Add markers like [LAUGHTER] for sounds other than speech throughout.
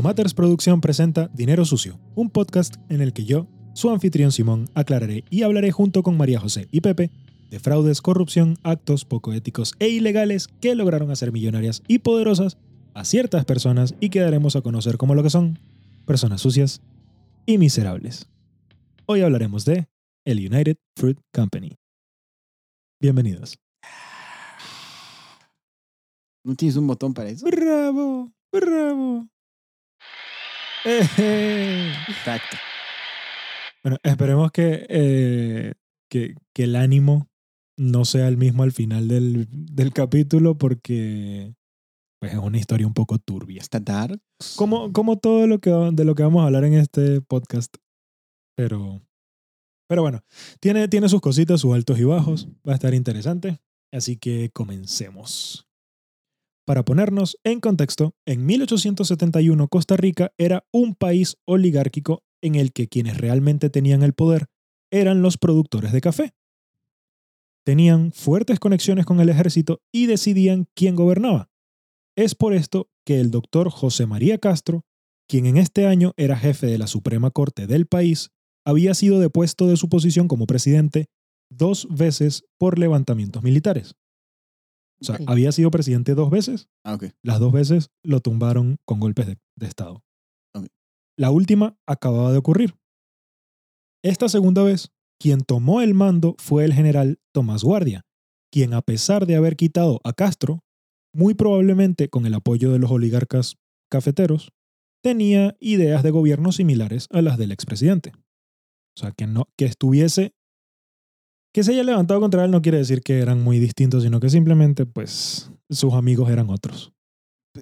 Locomatters Producción presenta Dinero Sucio, un podcast en el que yo, su anfitrión Simón, aclararé y hablaré junto con María José y Pepe de fraudes, corrupción, actos poco éticos e ilegales que lograron hacer millonarias y poderosas a ciertas personas y que daremos a conocer como lo que son personas sucias y miserables. Hoy hablaremos de el United Fruit Company. Bienvenidos. ¿No tienes un botón para eso? ¡Bravo! ¡Bravo! Exacto. Bueno, esperemos que, eh, que, que el ánimo no sea el mismo al final del, del capítulo porque pues, es una historia un poco turbia. ¿Está dark? Como, como todo lo que, de lo que vamos a hablar en este podcast. Pero, pero bueno, tiene, tiene sus cositas, sus altos y bajos. Va a estar interesante. Así que comencemos. Para ponernos en contexto, en 1871 Costa Rica era un país oligárquico en el que quienes realmente tenían el poder eran los productores de café. Tenían fuertes conexiones con el ejército y decidían quién gobernaba. Es por esto que el doctor José María Castro, quien en este año era jefe de la Suprema Corte del país, había sido depuesto de su posición como presidente dos veces por levantamientos militares. O sea, había sido presidente dos veces Ah, las dos veces lo tumbaron con golpes de, de Estado. La última acababa de ocurrir. Esta segunda vez, quien tomó el mando fue el general Tomás Guardia, quien a pesar de haber quitado a Castro, muy probablemente con el apoyo de los oligarcas cafeteros, tenía ideas de gobierno similares a las del expresidente. O sea, que, no, que estuviese... Que se haya levantado contra él no quiere decir que eran muy distintos, sino que simplemente, pues, sus amigos eran otros.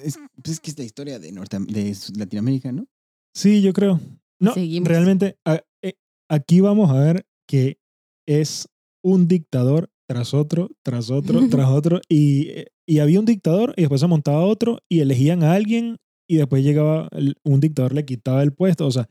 Es, pues es que es la historia de, Norte, de Latinoamérica, ¿no? Sí, yo creo. No, Seguimos. realmente a- eh, aquí vamos a ver que es un dictador tras otro, tras otro, [LAUGHS] tras otro. Y, y había un dictador y después se montaba otro y elegían a alguien y después llegaba el- un dictador, le quitaba el puesto. O sea,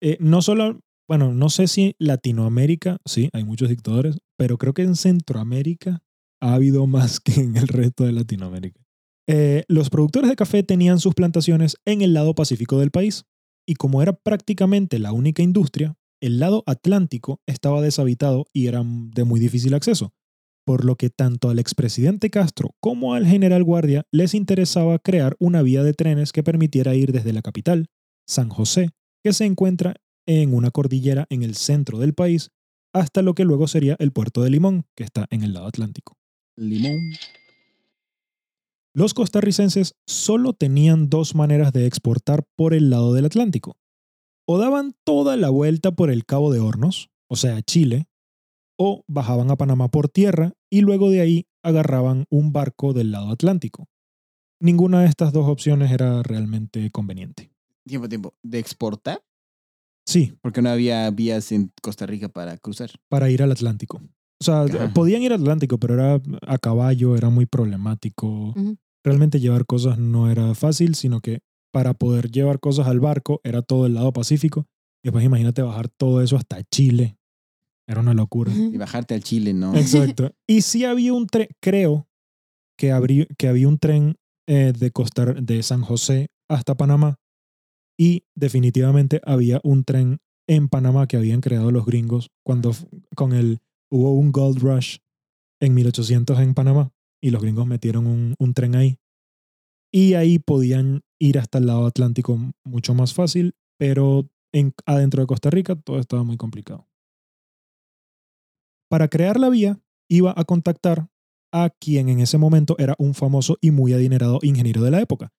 eh, no solo, bueno, no sé si Latinoamérica, sí, hay muchos dictadores, pero creo que en Centroamérica ha habido más que en el resto de Latinoamérica. Eh, los productores de café tenían sus plantaciones en el lado pacífico del país y como era prácticamente la única industria, el lado atlántico estaba deshabitado y era de muy difícil acceso, por lo que tanto al expresidente Castro como al general Guardia les interesaba crear una vía de trenes que permitiera ir desde la capital, San José, que se encuentra en una cordillera en el centro del país, hasta lo que luego sería el puerto de Limón, que está en el lado atlántico. Limón. Los costarricenses solo tenían dos maneras de exportar por el lado del Atlántico. O daban toda la vuelta por el Cabo de Hornos, o sea, Chile, o bajaban a Panamá por tierra y luego de ahí agarraban un barco del lado Atlántico. Ninguna de estas dos opciones era realmente conveniente. Tiempo, tiempo. ¿De exportar? Sí, Porque no había vías en Costa Rica para cruzar. para ir al Atlántico. O sea, Ajá. podían ir al Atlántico, pero era a caballo, era muy problemático. Ujú. Realmente llevar cosas no era fácil, sino que para poder llevar cosas al barco era todo el lado Pacífico. Y después imagínate bajar todo eso hasta Chile. Era una locura. Y bajarte al Chile, ¿no? Exacto. Y sí había un tren, creo que había un tren eh, de, Costa, de San José hasta Panamá. Y definitivamente había un tren en Panamá que habían creado los gringos cuando con el, hubo un gold rush en 1800 en Panamá y los gringos metieron un, un tren ahí. Y ahí podían ir hasta el lado Atlántico mucho más fácil, pero en, adentro de Costa Rica todo estaba muy complicado. Para crear la vía, iba a contactar a quien en ese momento era un famoso y muy adinerado ingeniero de la época,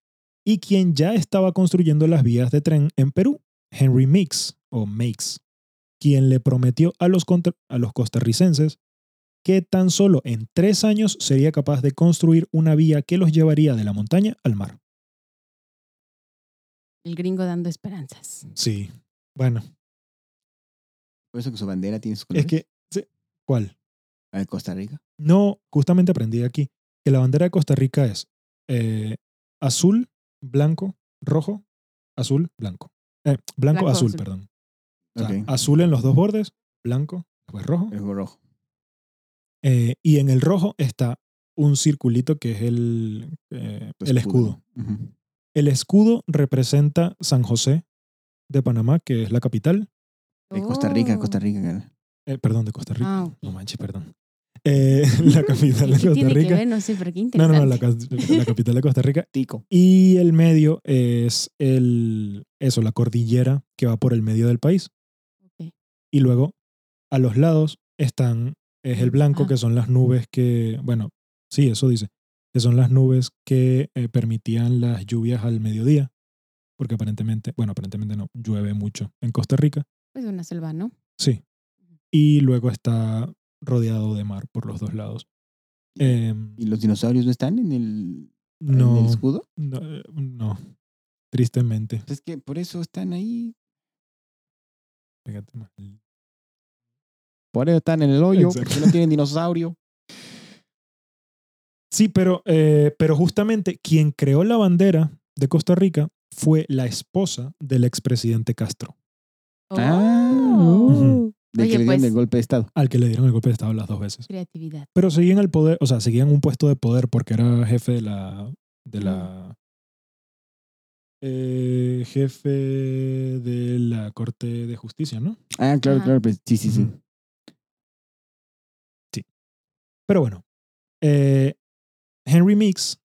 y quien ya estaba construyendo las vías de tren en Perú, Henry Mix o Makes, quien le prometió a los, contra- a los costarricenses que tan solo en tres años sería capaz de construir una vía que los llevaría de la montaña al mar. El gringo dando esperanzas. Sí, bueno, Por eso que su bandera tiene sus es colores. que... sí, ¿Cuál? La de Costa Rica. No, justamente aprendí aquí que la bandera de Costa Rica es eh, azul, blanco, rojo, azul, blanco. Eh, blanco, Blanco, azul, azul. perdón. O sea, Ok. azul en los dos bordes, blanco, después rojo. Es rojo. eh, y en el rojo está un circulito que es el, eh, el escudo. El escudo representa San José de Panamá, que es la capital. De Costa Rica, Oh. Costa Rica. cara. Eh, perdón, de Costa Rica. Ah. No manches, perdón. Eh, [LAUGHS] la capital de ¿Qué Costa Rica. ver? No sé, pero qué No, no, no, la, ca- la capital de Costa Rica. Tico. Y el medio es el, eso, la cordillera que va por el medio del país. Ok. Y luego a los lados están, es el blanco, Ah. que son las nubes que, bueno, sí, eso dice, que son las nubes que eh, permitían las lluvias al mediodía. Porque aparentemente, bueno, aparentemente no, llueve mucho en Costa Rica. Es una selva, ¿no? Sí. Y luego está rodeado de mar por los dos lados. Em, ¿Y los dinosaurios no están en el, en no, el escudo? no, eh, no, tristemente. Pues es que por eso están ahí. Fíjate más. Por eso están en el hoyo, Exacto. porque no tienen dinosaurio. [LAUGHS] Sí, pero, eh, pero justamente quien creó la bandera de Costa Rica fue la esposa del expresidente Castro, Ah, Oh. De Oye, que le dieron pues- el golpe de estado. al que le dieron el golpe de Estado las dos veces. Creatividad. Pero seguían el poder, o sea, seguían un puesto de poder porque era jefe de la. De la eh, jefe de la Corte de Justicia, ¿no? Ah, claro, Ajá. claro. pues, sí, sí, sí. Sí. Pero bueno, eh, Henry Mix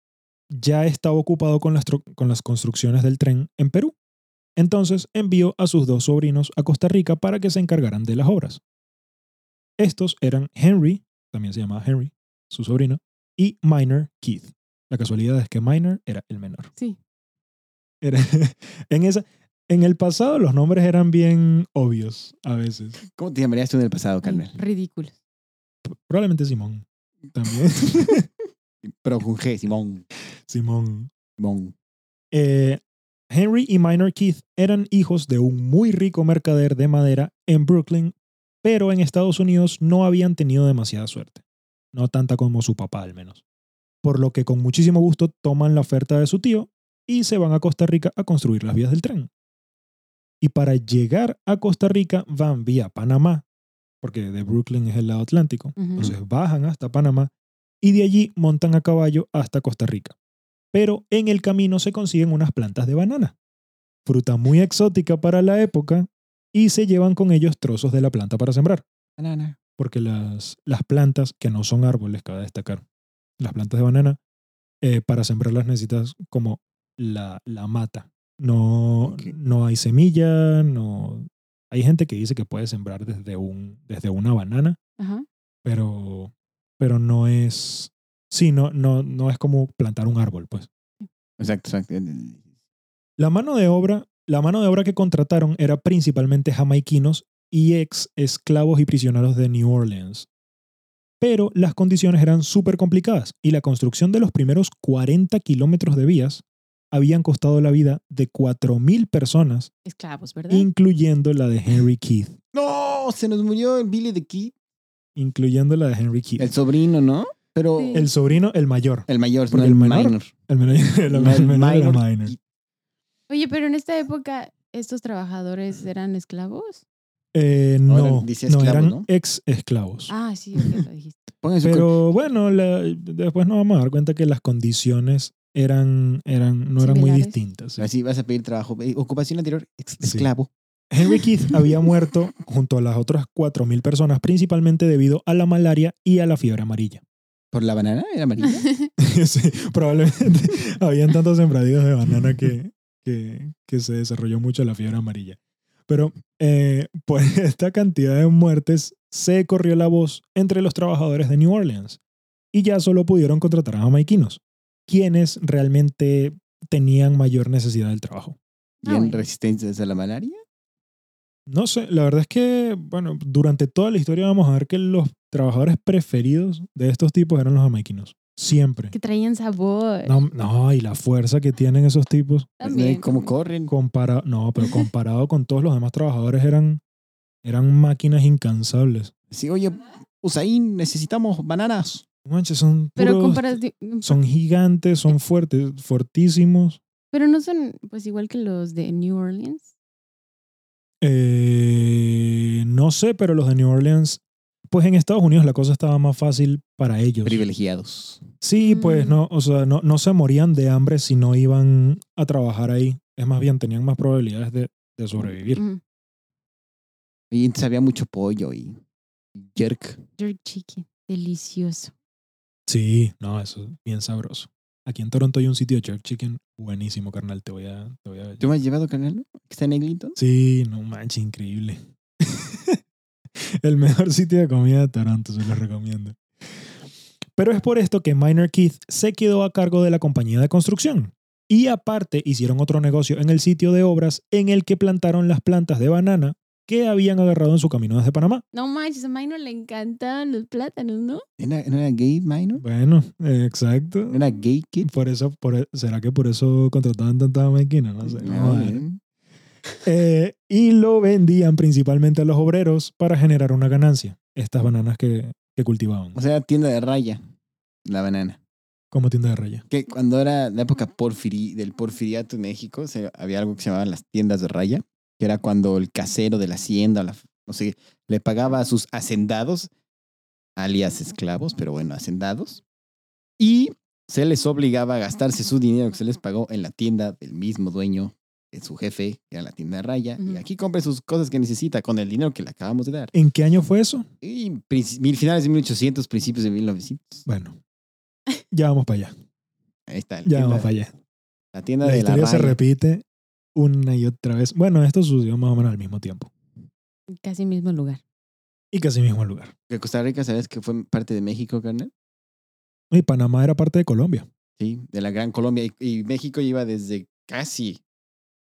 ya estaba ocupado con las, con las construcciones del tren en Perú. Entonces envió a sus dos sobrinos a Costa Rica para que se encargaran de las obras. Estos eran Henry, también se llamaba Henry, su sobrino, y Minor Keith. La casualidad es que Minor era el menor. Sí. Era- [LAUGHS] en, esa, en el pasado los nombres eran bien obvios a veces. ¿Cómo te llamarías tú en el pasado, Ay, Carmel? ridículos. Probablemente Simón. También. [LAUGHS] Pero con G, Simón. Simón. Simón. Eh, Henry y Minor Keith eran hijos de un muy rico mercader de madera en Brooklyn, pero en Estados Unidos no habían tenido demasiada suerte. No tanta como su papá, al menos. Por lo que con muchísimo gusto toman la oferta de su tío y se van a Costa Rica a construir las vías del tren. Y para llegar a Costa Rica van vía Panamá, porque de Brooklyn es el lado Atlántico. Entonces bajan hasta Panamá y de allí montan a caballo hasta Costa Rica. Pero en el camino se consiguen unas plantas de banana, fruta muy exótica para la época, y se llevan con ellos trozos de la planta para sembrar. Banana. Porque las, las plantas, que no son árboles, cabe destacar, las plantas de banana, eh, para sembrarlas necesitas como la, la mata. No, no hay semilla, no... Hay gente que dice que puede sembrar desde, un, desde una banana, Ajá. pero, pero no es, sí, no, no, no es como plantar un árbol, pues. Exacto, exacto. La mano de obra, la mano de obra que contrataron era principalmente jamaiquinos y ex esclavos y prisioneros de New Orleans. Pero las condiciones eran súper complicadas y la construcción de los primeros 40 kilómetros de vías habían costado la vida de 4.000 personas, Esclavos, ¿verdad? incluyendo la de Henry Keith. ¡No! Se nos murió el Billy the Kid. Incluyendo la de Henry Keith. El sobrino, ¿no? Pero Sí. El sobrino, el mayor. el mayor, Porque no el, el menor- minor. El menor, [LAUGHS] el, No, el menor era minor. Oye, pero en esta época, ¿estos trabajadores eran esclavos? Eh, No, no, eran- dice no, esclavos, eran ¿no? ex esclavos. Ah, sí, ok, lo dijiste. [LAUGHS] Pero bueno, la- después nos vamos a dar cuenta que las condiciones eran, eran, no eran muy distintas. sí. Así vas a pedir trabajo. Eh, Ocupación anterior, ex- Sí. esclavo. Henry Keith [LAUGHS] había muerto junto a las otras 4.000 personas, principalmente debido a la malaria y a la fiebre amarilla. ¿Por la banana? ¿Era amarilla? [LAUGHS] [LAUGHS] sí, probablemente [LAUGHS] habían tantos sembradíos de banana que, que, que se desarrolló mucho la fiebre amarilla. Pero eh, por esta cantidad de muertes se corrió la voz entre los trabajadores de New Orleans y ya solo pudieron contratar a jamaiquinos, quienes realmente tenían mayor necesidad del trabajo. ¿Y Ah, en bueno. resistencia a la malaria? No sé, la verdad es que, bueno, durante toda la historia vamos a ver que los trabajadores preferidos de estos tipos eran los jamaiquinos. Siempre. que traían sabor. No, no, y la fuerza que tienen esos tipos. También. ¿Cómo también. corren? Compara no, pero [LAUGHS] comparado con todos los demás trabajadores eran, eran máquinas incansables. Sí, oye, Usain, necesitamos bananas. Manches, son Pero puros- comparati- son gigantes, son fuertes, fortísimos. Pero no son pues igual que los de New Orleans. Eh, no sé, pero los de New Orleans, pues en Estados Unidos la cosa estaba más fácil para ellos. Privilegiados. Sí, pues Mm. no, o sea, no, no se morían de hambre si no iban a trabajar ahí. Es más bien, tenían más probabilidades de, de sobrevivir. Mm, Y había mucho pollo y jerk. jerk chicken. Delicioso. Sí, no, eso es bien sabroso. Aquí en Toronto hay un sitio de jerk chicken buenísimo, carnal. Te voy a... Te voy a... ¿Tú me has llevado, canal? ¿Que está en Eglinton? Sí, no manches, increíble. [LAUGHS] El mejor sitio de comida de Toronto, se lo recomiendo. Pero es por esto que Minor Keith se quedó a cargo de la compañía de construcción. Y aparte hicieron otro negocio en el sitio de obras en el que plantaron las plantas de banana que habían agarrado en su camino desde Panamá. No manches, a Minor le encantaban los plátanos, ¿no? ¿Era- ¿No era gay minor? Bueno, eh, exacto. ¿No era gay kid? Por eso, por, e- ¿Será que por eso contrataban tanta jamaiquina? No sé. No, a ver. [LAUGHS] eh. Y lo vendían principalmente a los obreros para generar una ganancia. Estas bananas que, que cultivaban. O sea, tienda de raya, la banana. Como tienda de raya. Que cuando era la época porfiri, del porfiriato en México, se- había algo que se llamaban las tiendas de raya, que era cuando el casero de la hacienda, la- no sé, le pagaba a sus hacendados, alias esclavos, pero bueno, hacendados, y se les obligaba a gastarse su dinero que se les pagó en la tienda del mismo dueño, su jefe, que era la tienda de raya, y aquí compre sus cosas que necesita con el dinero que le acabamos de dar. ¿En qué año fue eso? Y mil- finales de 1800, principios de 1900. Bueno, ya vamos para allá. Ahí está. La Ya vamos para allá. la tienda La de la historia se raya. repite una y otra vez. Bueno, esto sucedió más o menos al mismo tiempo. Casi mismo lugar. Y casi mismo lugar. Que Costa Rica, ¿sabes que fue parte de México, carnal? Y Panamá era parte de Colombia. Sí, de la Gran Colombia. Y, y México iba desde casi,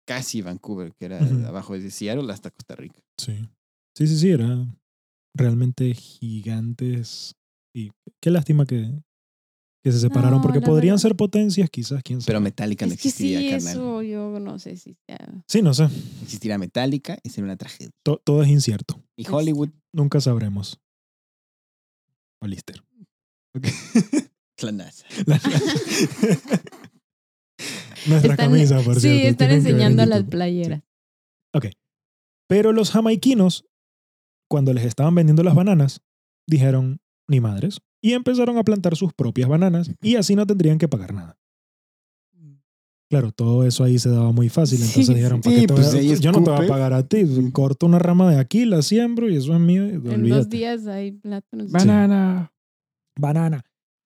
casi Vancouver, que era Ujú. abajo de Seattle hasta Costa Rica. Sí. Sí, sí, sí, era realmente gigantes. Y qué lástima que, que se separaron, No, porque podrían verdad. ser potencias, quizás, quién sabe. Pero Metallica no Es que sí, existiría, carnal. eso yo no sé si sea. Sí, no sé. Existiría Metallica y sería una tragedia. To- todo es incierto. Y Hollywood, Nunca sabremos. Ok. [LAUGHS] la NASA. [LAUGHS] La- [LAUGHS] Nuestra Están- camisa, por sí, cierto. están enseñando las playeras. Pero los jamaiquinos, cuando les estaban vendiendo las bananas, dijeron, ni madres, y empezaron a plantar sus propias bananas y así no tendrían que pagar nada. Claro, todo eso ahí se daba muy fácil, Sí, entonces dijeron, sí. ¿para qué Sí, te voy pues, a- ahí yo no te voy a pagar a ti, corto una rama de aquí, la siembro y eso es mío. y En dos olvídate". días hay plátanos. Banana. Banana.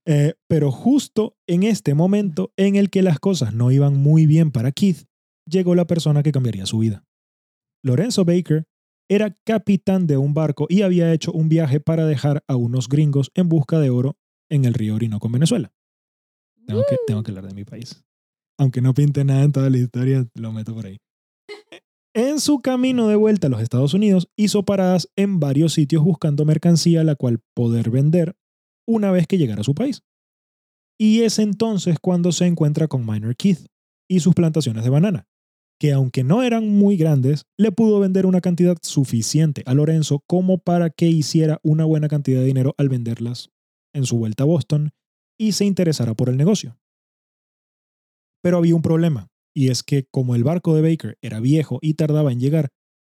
Eh, pero justo en este momento en el que las cosas no iban muy bien para Keith, llegó la persona que cambiaría su vida. Lorenzo Baker era capitán de un barco y había hecho un viaje para dejar a unos gringos en busca de oro en el río Orinoco en Venezuela. Tengo tengo que hablar de mi país. Aunque no pinte nada en toda la historia, lo meto por ahí. En su camino de vuelta a los Estados Unidos, hizo paradas en varios sitios buscando mercancía la cual poder vender una vez que llegara a su país. Y es entonces cuando se encuentra con Minor Keith y sus plantaciones de banana, que aunque no eran muy grandes, le pudo vender una cantidad suficiente a Lorenzo como para que hiciera una buena cantidad de dinero al venderlas en su vuelta a Boston y se interesara por el negocio. Pero había un problema, y es que como el barco de Baker era viejo y tardaba en llegar,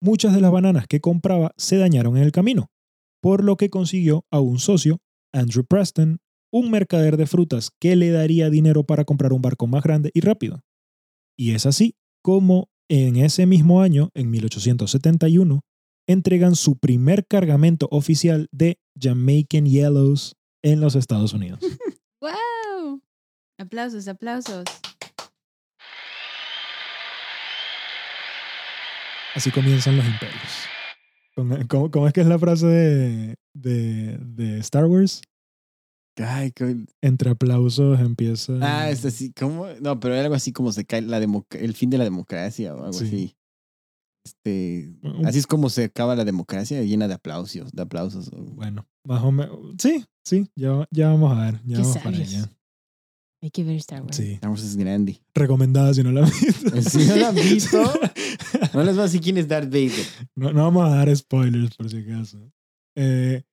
muchas de las bananas que compraba se dañaron en el camino, por lo que consiguió a un socio, Andrew Preston, un mercader de frutas que le daría dinero para comprar un barco más grande y rápido. Y es así como en ese mismo año, en 1871, entregan su primer cargamento oficial de Jamaican Yellows en los Estados Unidos. [LAUGHS] ¡Wow! Aplausos, aplausos. Así comienzan los imperios. ¿Cómo, cómo es que es la frase de, de, de Star Wars? Ay, Entre aplausos empieza... Ah, es así, ¿cómo? No, pero era algo así como se cae la democ- el fin de la democracia o algo Sí. así. Este, así es como se acaba la democracia, llena de aplausos, de aplausos. Bueno, más o menos. Sí, sí, ya, ya vamos a ver. Ya vamos para allá. Hay que ver Star Wars. Sí. Star Wars es grande. Recomendada si no la han visto. Si no la han visto, [LAUGHS] No les voy a decir quién es Darth Vader. No, no vamos a dar spoilers por si acaso. Eh,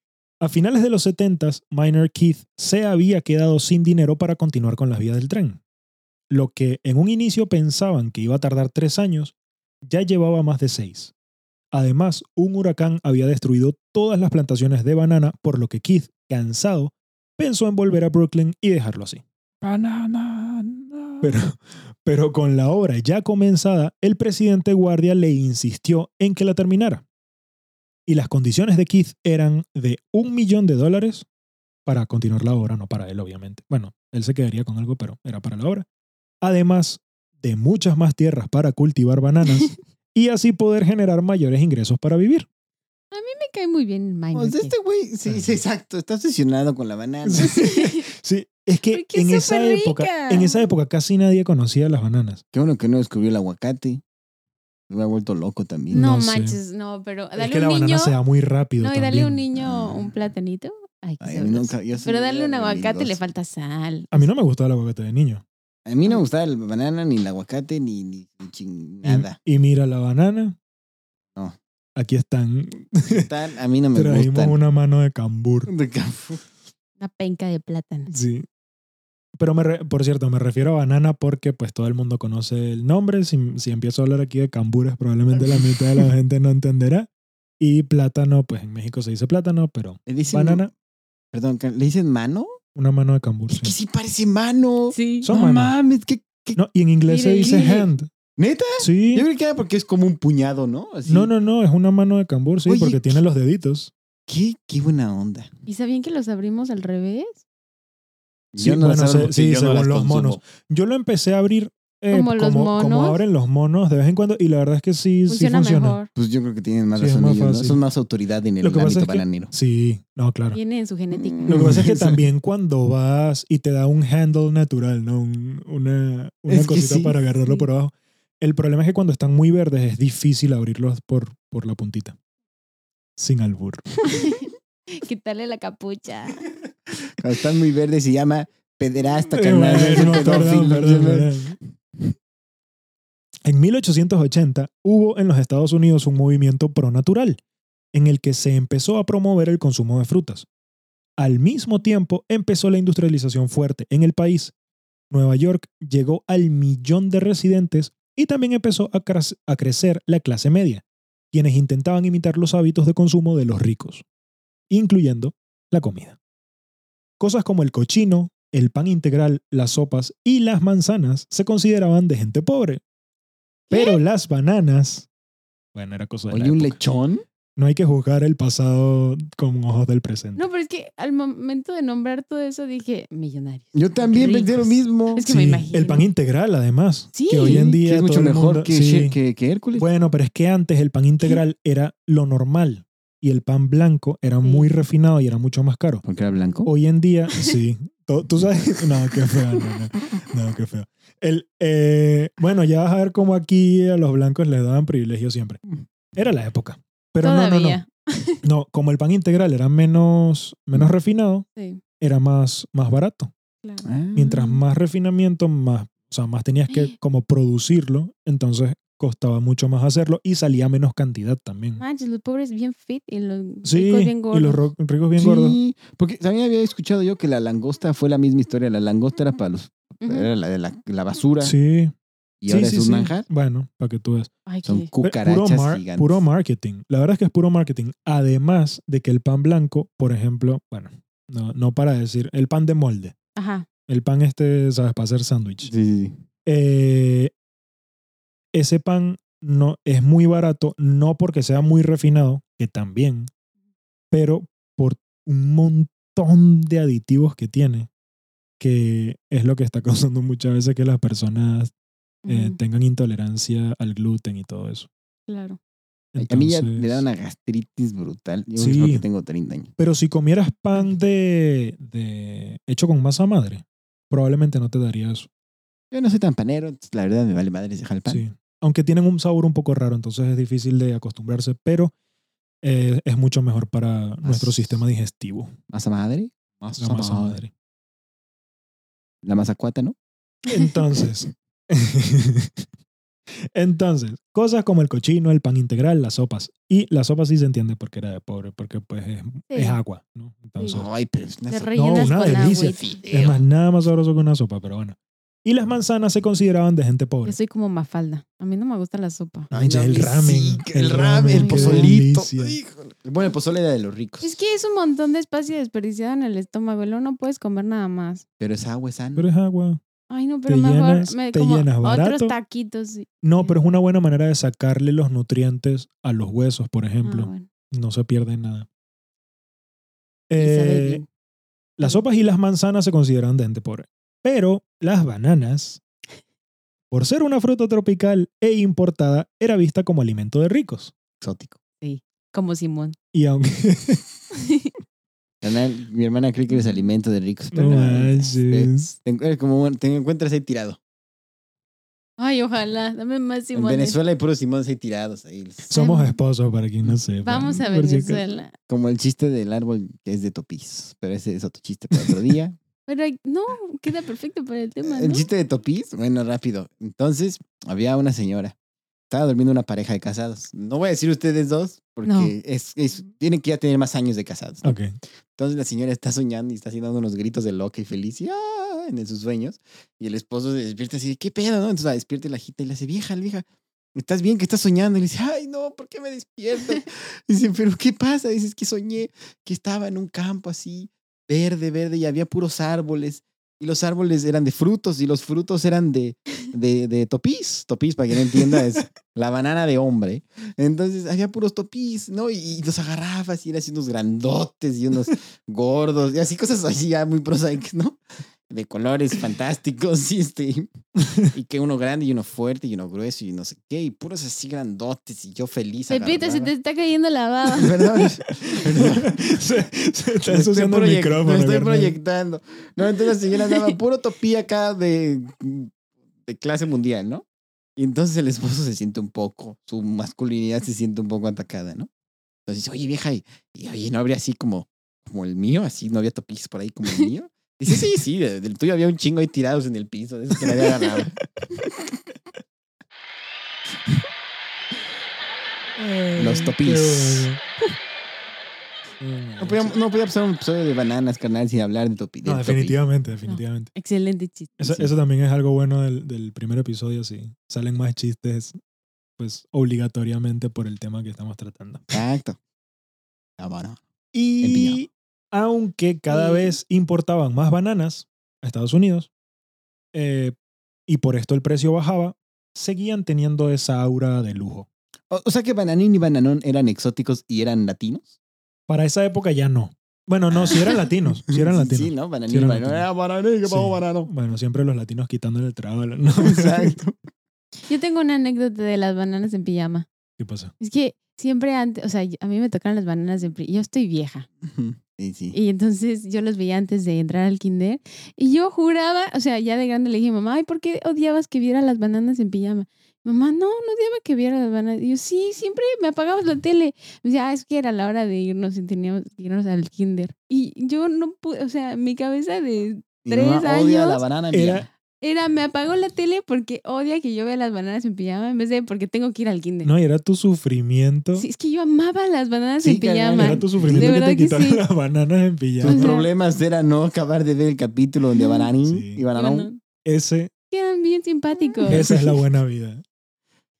a finales de los 70, Minor Keith se había quedado sin dinero para continuar con las vías del tren. Lo que en un inicio pensaban que iba a tardar tres años, ya llevaba más de seis. Además, un huracán había destruido todas las plantaciones de banana, por lo que Keith, cansado, pensó en volver a Brooklyn y dejarlo así. Banana. Pero, pero con la obra ya comenzada, el presidente Guardia le insistió en que la terminara. Y las condiciones de Keith eran de un millón de dólares para continuar la obra, no para él, obviamente. Bueno, él se quedaría con algo, pero era para la obra. Además de muchas más tierras para cultivar bananas [LAUGHS] y así poder generar mayores ingresos para vivir. Me cae muy bien el Minor O sea, Keith. este güey, sí, sí, exacto, está obsesionado con la banana. Sí, es que en es esa época, en esa época casi nadie conocía las bananas. Qué bueno que no descubrió el aguacate. Me ha vuelto loco también. No, No sé. manches, no, pero es dale que un la niño. banana se da muy rápido. No, y dale a un también. niño Ah. un platanito. Ay, qué Ay, a mí sabroso. nunca- yo soy Pero darle de un aguacate le falta sal. A mí no me gustaba el aguacate de niño. A mí no me gustaba el banana, ni el aguacate, ni, ni, ni Y- nada. Y, mira la banana. No. Aquí están. Tal, a mí no me [LAUGHS] Traímos gustan. una mano de cambur. De campo. Una penca de plátano. Sí. Pero me re- por cierto, me refiero a banana porque pues todo el mundo conoce el nombre. Si, si empiezo a hablar aquí de cambures, probablemente la mitad de la [LAUGHS] gente no entenderá. Y plátano, pues en México se dice plátano, pero Le dicen, banana, Perdón, ¿le dicen mano? una mano de cambur. Es que sí. sí parece mano. Sí. Son no manos. mames, ¿qué, qué- No, y en inglés se Mire, dice mire. hand. ¿Neta? Sí. Yo creo que era porque es como un puñado, ¿no? Así. No, no, no, es una mano de cambur, sí, Oye, porque tiene ¿qué- los deditos. Qué, qué buena onda. ¿Y sabían que los abrimos al revés? Sí, Yo no bueno, porque sí, yo no según las los consumo. monos. Yo lo empecé a abrir eh, Como los como monos. abren los monos de vez en cuando y la verdad es que sí Funciona, sí funciona. mejor. Pues yo creo que tienen más Sí, es razón más ellos, ¿no? Son más autoridad en el ámbito es que- bananero. Sí, no, claro. Viene en su genética. Lo que pasa es que [LAUGHS] también cuando vas y te da un handle natural, ¿no? Un- una una Es cosita sí, para agarrarlo sí. por abajo. El problema es que cuando están muy verdes es difícil abrirlos por, por la puntita. Sin albur. [LAUGHS] Quitarle la capucha. [LAUGHS] Cuando están muy verdes se llama pederasta, carnal. En 1880 hubo en los Estados Unidos un movimiento pro-natural en el que se empezó a promover el consumo de frutas. Al mismo tiempo empezó la industrialización fuerte en el país. Nueva York llegó al millón de residentes y también empezó a, cre- a crecer la clase media, quienes intentaban imitar los hábitos de consumo de los ricos, incluyendo la comida. Cosas como el cochino, el pan integral, las sopas y las manzanas se consideraban de gente pobre. Pero las bananas, bueno, era cosa de la Oye, un época. lechón. No hay que juzgar el pasado con ojos del presente. No, pero es que al momento de nombrar todo eso dije, millonarios. Yo también pensé lo mismo. Es que me imagino. El pan integral, además. Sí. Que hoy en día que es mucho todo el mejor mundo- que, sí. She- que, que Hércules. Bueno, pero es que antes el pan integral era lo normal y el pan blanco era Sí. muy refinado y era mucho más caro. Porque era blanco. Hoy en día, sí. Tú tú sabes, [LAUGHS] no, qué feo, no, no, no, qué feo. El, eh, bueno, ya vas a ver cómo aquí a los blancos les daban privilegio siempre. Era la época. Pero no, no, no. [LAUGHS] No, como el pan integral era menos, menos refinado, Sí, era más, más barato. claro. Ah. Mientras más refinamiento, más, o sea, más tenías que como producirlo, entonces costaba mucho más hacerlo y salía menos cantidad también. Manches, los pobres bien fit y los Sí, ricos bien gordos. y los ro- ricos bien sí, gordos. porque también había escuchado yo que la langosta fue la misma historia. La langosta era para los. Ujú. Era la de la, la basura. Sí, y ahora sí, es un sí. manjar. Bueno, para que tú veas. Ay, Son qué- Puro, cucarachas mar- gigantes. puro marketing. La verdad es que es puro marketing. Además de que el pan blanco, por ejemplo, bueno, no, no para decir, el pan de molde. Ajá. El pan este, ¿sabes? Para hacer sándwich. Sí, sí, sí. Eh, ese pan no, es muy barato, no porque sea muy refinado, que también, pero por un montón de aditivos que tiene, que es lo que está [LAUGHS] causando muchas veces que las personas eh, tengan intolerancia al gluten y todo eso. Claro. A mí ya me da una gastritis brutal. Yo Sí. que tengo 30 años. Pero si comieras pan de, de hecho con masa madre, probablemente no te daría eso. Yo no soy tan panero, la verdad me vale madre dejar el pan. Sí. Aunque tienen un sabor un poco raro, entonces es difícil de acostumbrarse, pero eh, es mucho mejor para nuestro sistema digestivo. ¿Masa madre? La masa madre. La masa cuata, ¿no? Entonces, [LAUGHS] entonces, cosas como el cochino, el pan integral, las sopas. Y la sopa sí se entiende porque era de pobre, porque pues es, es agua, ¿no? Entonces, Ay, pero es una delicia. es más, nada más sabroso que una sopa, pero bueno. Y las manzanas se consideraban de gente Yo pobre. soy como Mafalda. A mí no me gusta la sopa. Ay, ya el ramen, sí, el el ramen, el pozolito. Bueno, el pozole era de los ricos. Es que es un montón de espacio desperdiciado en el estómago. Luego no puedes comer nada más. Pero es agua, es sano. Pero es agua. Ay, no, pero Te mejor llenas- me te como llenas barato. otros taquitos. sí. No, pero es una buena manera de sacarle los nutrientes a los huesos, por Ah, ejemplo. bueno. No se pierde nada. Eh, las sopas y las manzanas se consideran de gente pobre. Pero las bananas, por ser una fruta tropical e importada, era vista como alimento de ricos. Exótico. Como Simón. Y aunque [LAUGHS] Mi hermana cree que eres alimento de ricos. Pero No manches. te, te- como, te encuentras ahí tirado. Ay, ojalá. Dame más En Simón. Venezuela hay puros Simón ahí tirados. Ahí. somos esposos, para quien no sepa. Vamos a si. Venezuela. Como el chiste del árbol que es de topiz. Pero ese es otro chiste para otro día. [LAUGHS] Pero no, queda perfecto para el tema, El ¿no? chiste de topiz, bueno, rápido. Entonces, había una señora. Estaba durmiendo una pareja de casados. No voy a decir ustedes dos, porque No. es, es- tienen que ya tener más años de casados. ¿no? Ok. Entonces la señora está soñando y está haciendo unos gritos de loca y feliz y, ¡ah! en sus sueños. Y el esposo se despierta así ¿qué pedo? ¿no? Entonces la despierta y la agita y le dice, vieja, vieja, ¿estás bien? que estás soñando? Y le dice, ay, no, ¿por qué me despierto? Y [LAUGHS] dice, ¿pero qué pasa? Dice, es que soñé que estaba en un campo así, verde, verde, y había puros árboles. Y los árboles eran de frutos y los frutos eran de, de, de topiz. Topiz, para que no entienda, es la banana de hombre. Entonces había puros topiz, ¿no? Y, y los agarrabas y eran así unos grandotes y unos gordos y así cosas así ya muy prosaicas, ¿no? De colores fantásticos [LAUGHS] y este y que uno grande y uno fuerte y uno grueso y no sé qué y puros así grandotes y yo feliz Pepito, se te está cayendo la baba. [LAUGHS] Perdón, perdón. [LAUGHS] se, se está ensuciando el micrófono. Lo estoy carnal. proyectando. No, entonces la señora andaba puro topía acá de, de clase mundial, ¿no? Y entonces el esposo se siente un poco, su masculinidad se siente un poco atacada, ¿no? Entonces dice, oye, vieja, y, y, oye, ¿no habría así como, como el mío? Así, ¿no había topis por ahí como el mío? Dice, sí, sí, de- del tuyo había un chingo ahí tirados en el piso, de esos que nadie agarraba. [LAUGHS] Los topis. No podía, no podía pasar un episodio de bananas, carnal, sin hablar de topi. No, definitivamente, definitivamente. Excelente chiste. Eso, Sí. eso también es algo bueno del, del primer episodio, sí. Salen más chistes, pues obligatoriamente por el tema que estamos tratando. Exacto. Ah, bueno. Y aunque cada Sí. vez importaban más bananas a Estados Unidos, eh, y por esto el precio bajaba, seguían teniendo esa aura de lujo. O, o sea que Bananín y Bananón eran exóticos y eran latinos. Para esa época ya no. Bueno, no, si eran latinos, si eran latinos. Sí, [LAUGHS] ¿no? Bananín eran Bananón. latinos. Ah, Bananín, ¿qué Sí. banano? Bueno, siempre los latinos quitándole el trago. a la- ¿no? [LAUGHS] [LAUGHS] Exacto. Yo tengo una anécdota de las bananas en pijama. ¿Qué pasa? Es que siempre antes, o sea, a mí me tocaron las bananas en pri- Yo estoy vieja. Sí, sí. Y entonces yo los veía antes de entrar al kinder. Y yo juraba, o sea, ya de grande le dije, mamá, ¿y por qué odiabas que viera las bananas en pijama? Mamá, no, no odiaba que viera las bananas. Y yo, sí, siempre me apagabas la tele. Me decía, ah, es que era la hora de irnos y teníamos que irnos al kinder. Y yo no pude, o sea, mi cabeza de Mi tres mamá odia la años banana en Era- pijama. Era, me apagó la tele porque odia que yo vea las bananas en pijama en vez de porque tengo que ir al kinder. No, y era tu sufrimiento. Sí, es que yo amaba las bananas Sí, en pijama. Era tu sufrimiento De que te que quitaron sí. las bananas en Tus pijama. O sea- problemas era no acabar de ver el capítulo donde Bananín Sí. y Bananón. Ese, eran bien simpáticos. esa es la [LAUGHS] buena vida.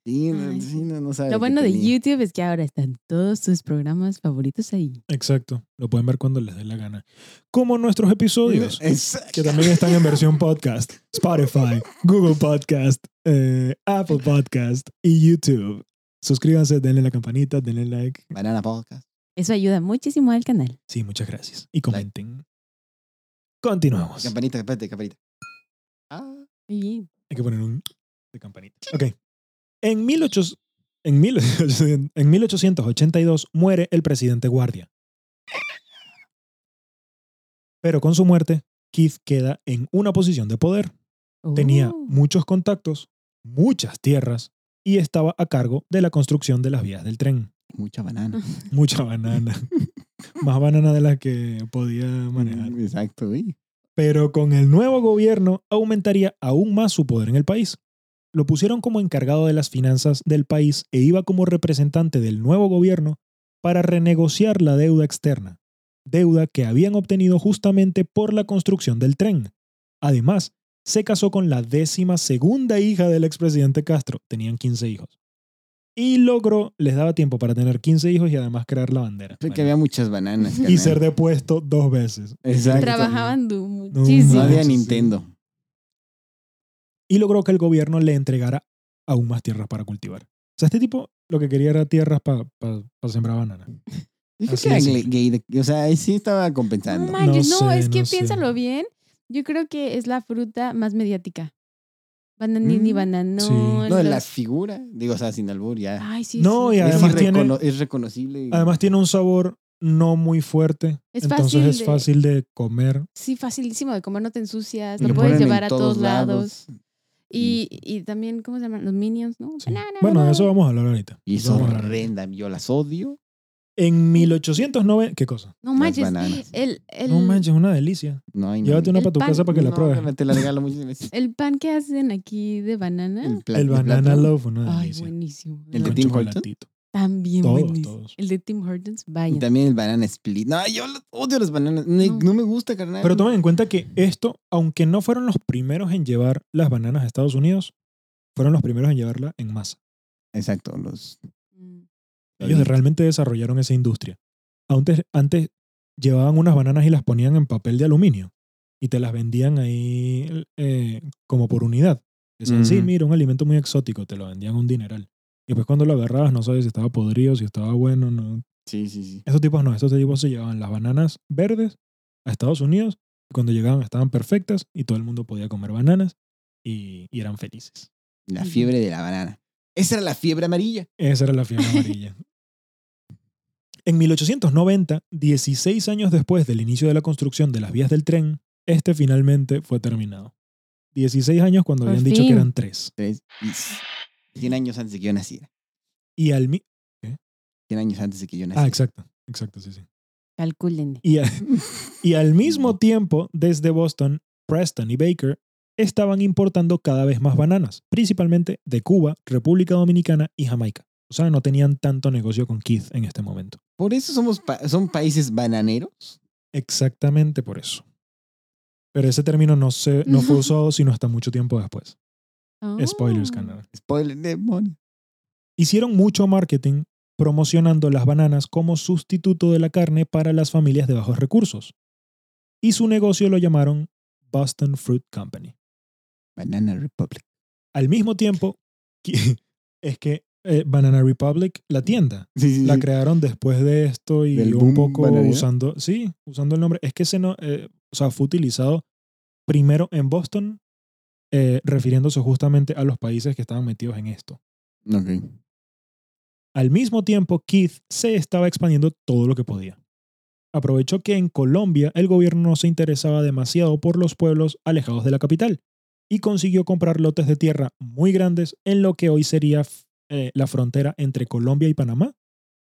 Sí, no, Ay, sí, no, no sabe Lo bueno de tenía. YouTube es que ahora están todos tus programas favoritos ahí. Exacto. Lo pueden ver cuando les dé la gana. Como nuestros episodios, [LAUGHS] Exacto. que también están en versión podcast. Spotify, Google Podcast, eh, Apple Podcast y YouTube. Suscríbanse, denle la campanita, denle like. Banana Podcast. Eso ayuda muchísimo al canal. Sí, muchas gracias. Y comenten. Continuamos. Campanita, campanita, campanita. Ah. Muy bien. Hay que poner un de campanita. Ok. En, 1800 en, 1800 [LAUGHS] en 1882 muere el presidente Guardia. Pero con su muerte, Keith queda en una posición de poder. Tenía Oh. muchos contactos, muchas tierras y estaba a cargo de la construcción de las vías del tren. Mucha banana. [LAUGHS] Mucha banana. [LAUGHS] Más banana de la que podía manejar. Mm, Exacto. Pero con el nuevo gobierno aumentaría aún más su poder en el país. Lo pusieron como encargado de las finanzas del país e iba como representante del nuevo gobierno para renegociar la deuda externa, deuda que habían obtenido justamente por la construcción del tren. Además, se casó con la décima segunda hija del expresidente Castro. Tenían 15 hijos. Y logró, les daba tiempo para tener 15 hijos y además crear la bandera. Creo que Bueno, había muchas bananas. y ser depuesto dos veces. Exacto. Trabajaban du- No, muchísimo. No había. Nintendo. Y logró que el gobierno le entregara aún más tierras para cultivar. O sea, este tipo lo que quería era tierras para sembrar banana. [LAUGHS] Yo creo Así que era gay- de- o sea, ahí sí estaba No compensando. manches, no, No sé, es que no sé. piénsalo bien. Yo creo que es la fruta más mediática. Bananini, Mm, bananón. sí. No, los- la figura, digo, o sea, sin albur, ya. Ay, sí, No, sí. y es, además tiene- irrecono- es reconocible. Además tiene un sabor no muy fuerte. Es entonces fácil es de- fácil de comer. Sí, facilísimo de comer, no te ensucias, lo lo puedes ponen en llevar a todos lados. Lados. Y, y también, ¿cómo se llaman? Los minions, ¿no? Sí. Banana, Bueno, de eso vamos a hablar ahorita. Y ahorita. horrenda, yo las odio. En 1809, ¿qué cosa? No manches. El, el, No manches, una delicia. No hay Llévate una para tu pan- casa para que la pruebes. no, te la regalo muchas veces. el pan que hacen aquí de banana. El, El banana loaf, una Ay, delicia. buenísimo. El de Con Tim Hortons. También Todos, buenísimo. todos. El de Tim Hortons, Y vaya. también el banana split. No, yo odio las bananas. No, No. no me gusta, carnal. Pero tomen en cuenta que esto, aunque no fueron los primeros en llevar las bananas a Estados Unidos, fueron los primeros en llevarla en masa. Exacto, los. Mm. Ellos realmente desarrollaron esa industria. Antes, antes llevaban unas bananas y las ponían en papel de aluminio y te las vendían ahí eh, como por unidad. Decían, sí, Ujú. mira, un alimento muy exótico, te lo vendían a un dineral. Y después cuando lo agarrabas no sabes si estaba podrido, si estaba bueno, no. Sí, sí, sí. Estos tipos no, estos tipos se llevaban las bananas verdes a Estados Unidos y cuando llegaban estaban perfectas y todo el mundo podía comer bananas y, y eran felices. La fiebre de la banana. Esa era la fiebre amarilla. Esa era la fiebre amarilla. En 1890, 16 años después del inicio de la construcción de las vías del tren, este finalmente fue terminado. 16 años cuando Por habían dicho que eran tres. Tres y s- 100 años antes de que yo naciera. Y al, mi- 100 años antes de que yo naciera. ah, exacto, exacto, sí, sí. Calculen. Y, a- [LAUGHS] y al mismo tiempo, desde Boston, Preston y Baker estaban importando cada vez más bananas, principalmente de Cuba, República Dominicana y Jamaica. O sea, no tenían tanto negocio con Keith en este momento. Por eso somos pa- son países bananeros. Exactamente por eso. Pero ese término no, se, no fue [LAUGHS] usado sino hasta mucho tiempo después. Spoilers, Oh. Canadá. Spoiler, demonio. Hicieron mucho marketing promocionando las bananas como sustituto de la carne para las familias de bajos recursos. Y su negocio lo llamaron Boston Fruit Company. Banana Republic. Al mismo tiempo, [LAUGHS] es que eh, Banana Republic, la tienda, Sí, sí, la sí. crearon después de esto y Del un poco bananero. usando, sí, usando el nombre. Es que se no, eh, o sea, fue utilizado primero en Boston, eh, refiriéndose justamente a los países que estaban metidos en esto. Ok. Al mismo tiempo, Keith se estaba expandiendo todo lo que podía. Aprovechó que en Colombia el gobierno no se interesaba demasiado por los pueblos alejados de la capital y consiguió comprar lotes de tierra muy grandes en lo que hoy sería eh, la frontera entre Colombia y Panamá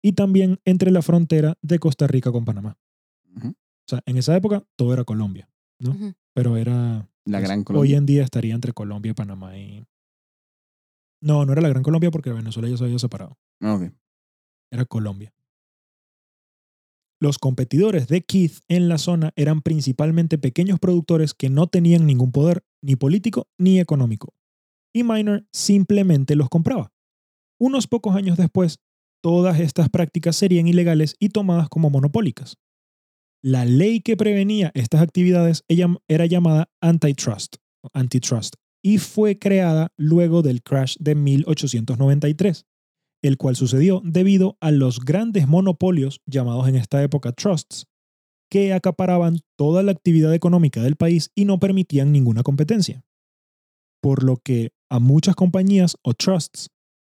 y también entre la frontera de Costa Rica con Panamá. O sea, en esa época todo era Colombia, Ujú. pero era... La Gran Hoy en día estaría entre Colombia y Panamá y... No, no era la Gran Colombia porque Venezuela ya se había separado. Ok. era Colombia. Los competidores de Keith en la zona eran principalmente pequeños productores que no tenían ningún poder, ni político ni económico. Y Minor simplemente los compraba. Unos pocos años después, todas estas prácticas serían ilegales y tomadas como monopólicas. La ley que prevenía estas actividades era llamada antitrust, antitrust y fue creada luego del crash de 1893 el cual sucedió debido a los grandes monopolios llamados en esta época trusts, que acaparaban toda la actividad económica del país y no permitían ninguna competencia. Por lo que a muchas compañías o trusts,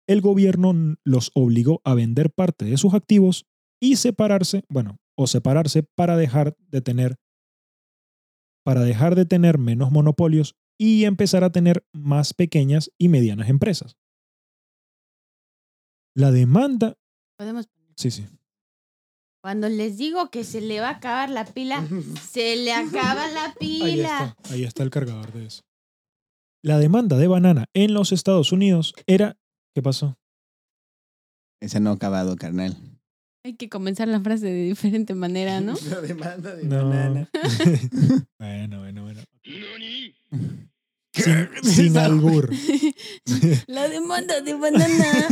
el gobierno los obligó a vender parte de sus activos y separarse, bueno, o separarse para dejar de tener para dejar de tener menos monopolios y empezar a tener más pequeñas y medianas empresas. La demanda. Podemos Sí, sí. Cuando les digo que se le va a acabar la pila, [LAUGHS] se le acaba la Ahí pila. está, ahí está el cargador de eso. La demanda de banana en los Estados Unidos era. ¿Qué pasó? Esa no ha acabado, carnal. Hay que comenzar la frase de diferente manera, ¿no? [LAUGHS] La demanda de No. banana. [LAUGHS] bueno, bueno, bueno. [LAUGHS] sin, sin albur. La demanda de banana.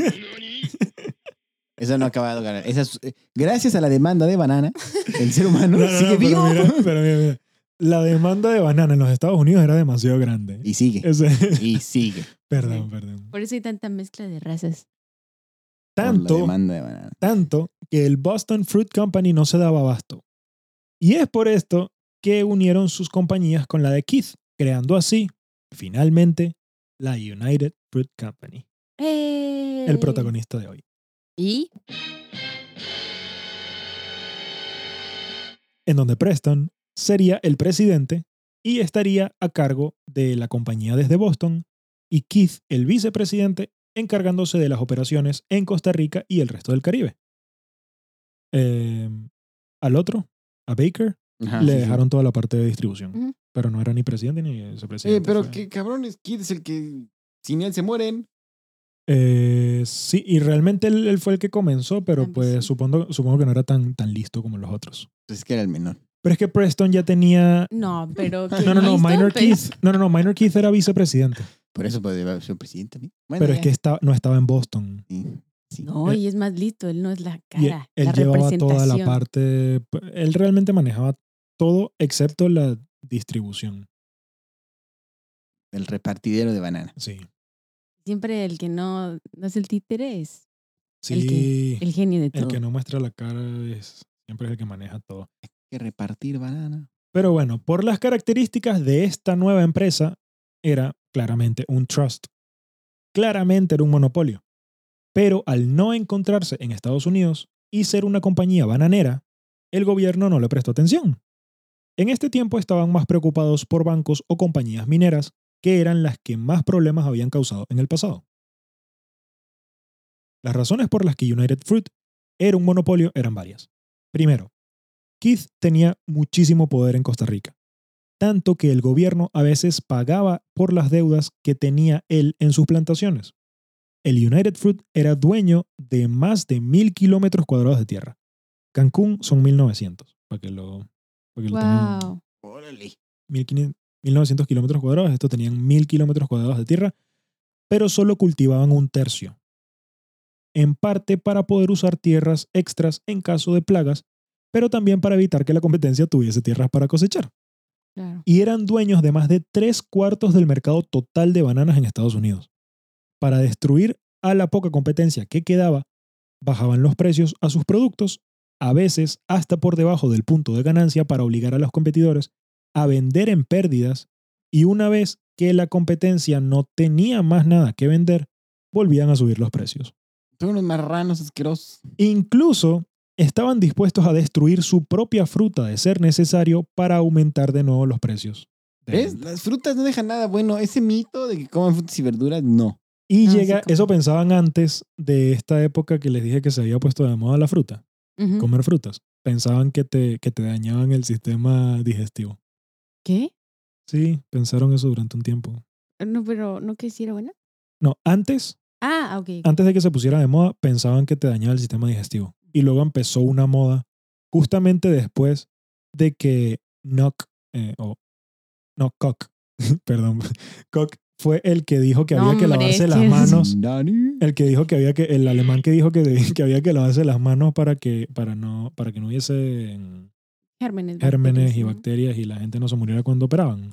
Eso no ha acabado de ganar. Esa es- eh, gracias a la demanda de banana, el ser humano No, no, no, sigue pero vivo. mira, pero mira, mira. La demanda de banana en los Estados Unidos era demasiado grande. Y sigue. Ese- Y sigue. perdón, perdón. Por eso hay tanta mezcla de razas. Por la Tanto, demanda de banana. tanto que el Boston Fruit Company no se daba abasto. Y es por esto que unieron sus compañías con la de Keith, creando así, finalmente, la United Fruit Company, el El protagonista de hoy. ¿Y? en donde Preston sería el presidente y estaría a cargo de la compañía desde Boston y Keith el vicepresidente encargándose de las operaciones en Costa Rica y el resto del Caribe. Eh, al otro, a Baker, Ajá, le sí, sí. dejaron toda la parte de distribución, pero no era ni presidente ni Eh, vicepresidente. pero fue- qué cabrones, Kid es el que sin él se mueren. Eh, sí, y realmente él, él fue el que comenzó, pero Ah, pues sí. supongo, supongo que no era tan, tan listo como los otros. Pues es que era el menor. Pero es que Preston ya tenía... No, pero. [LAUGHS] No, no, no, ¿listo? Minor Pues, Keith. No, no, no, Minor Keith era vicepresidente. Por eso puede haber sido presidente. ¿no? Bueno, pero es que está, no estaba en Boston. Sí, sí. No, y es más listo. Él no es la cara. él la llevaba toda la parte. Él realmente manejaba todo excepto la distribución. El repartidero de banana. Sí. Siempre el que no, no es el títere es Sí. El que- el genio de todo. el que no muestra la cara es siempre es el que maneja todo. Hay que repartir banana. Pero bueno, por las características de esta nueva empresa, era claramente un trust. Claramente era un monopolio. Pero al no encontrarse en Estados Unidos y ser una compañía bananera, el gobierno no le prestó atención. En este tiempo estaban más preocupados por bancos o compañías mineras, que eran las que más problemas habían causado en el pasado. Las razones por las que United Fruit era un monopolio eran varias. Primero, Keith tenía muchísimo poder en Costa Rica, tanto que el gobierno a veces pagaba por las deudas que tenía él en sus plantaciones. El United Fruit era dueño de más de mil kilómetros cuadrados de tierra. Cancún son 1900, para que lo, para que lo tengan. Wow. Órale. 1500 1900 kilómetros cuadrados. Estos tenían 1000 kilómetros cuadrados de tierra, pero solo cultivaban un tercio. En parte para poder usar tierras extras en caso de plagas, pero también para evitar que la competencia tuviese tierras para cosechar. Claro. Y eran dueños de más de tres cuartos del mercado total de bananas en Estados Unidos. Para destruir a la poca competencia que quedaba, bajaban los precios a sus productos, a veces hasta por debajo del punto de ganancia para obligar a los competidores a vender en pérdidas y una vez que la competencia no tenía más nada que vender, volvían a subir los precios. Son unos marranos asquerosos. Incluso estaban dispuestos a destruir su propia fruta de ser necesario para aumentar de nuevo los precios. Las frutas no dejan nada bueno. Ese mito de que coman frutas y verduras, no. Y Ah, llega, como- eso pensaban antes de esta época que les dije que se había puesto de moda la fruta, comer frutas. Pensaban que te, que te dañaban el sistema digestivo. ¿Qué? Sí, pensaron eso durante un tiempo. No, pero no que si era buena. No, antes Ah, ok. antes de que se pusiera de moda, pensaban que te dañaba el sistema digestivo. Y luego empezó una moda justamente después de que Nock, eh, o no, Koch, [LAUGHS] perdón, Koch fue el que dijo que había que lavarse las manos. El que dijo que había que, el alemán que dijo que, que había que lavarse las manos para que, para no, para que no hubiese Gérmenes. gérmenes y ¿no? bacterias y la gente no se muriera cuando operaban.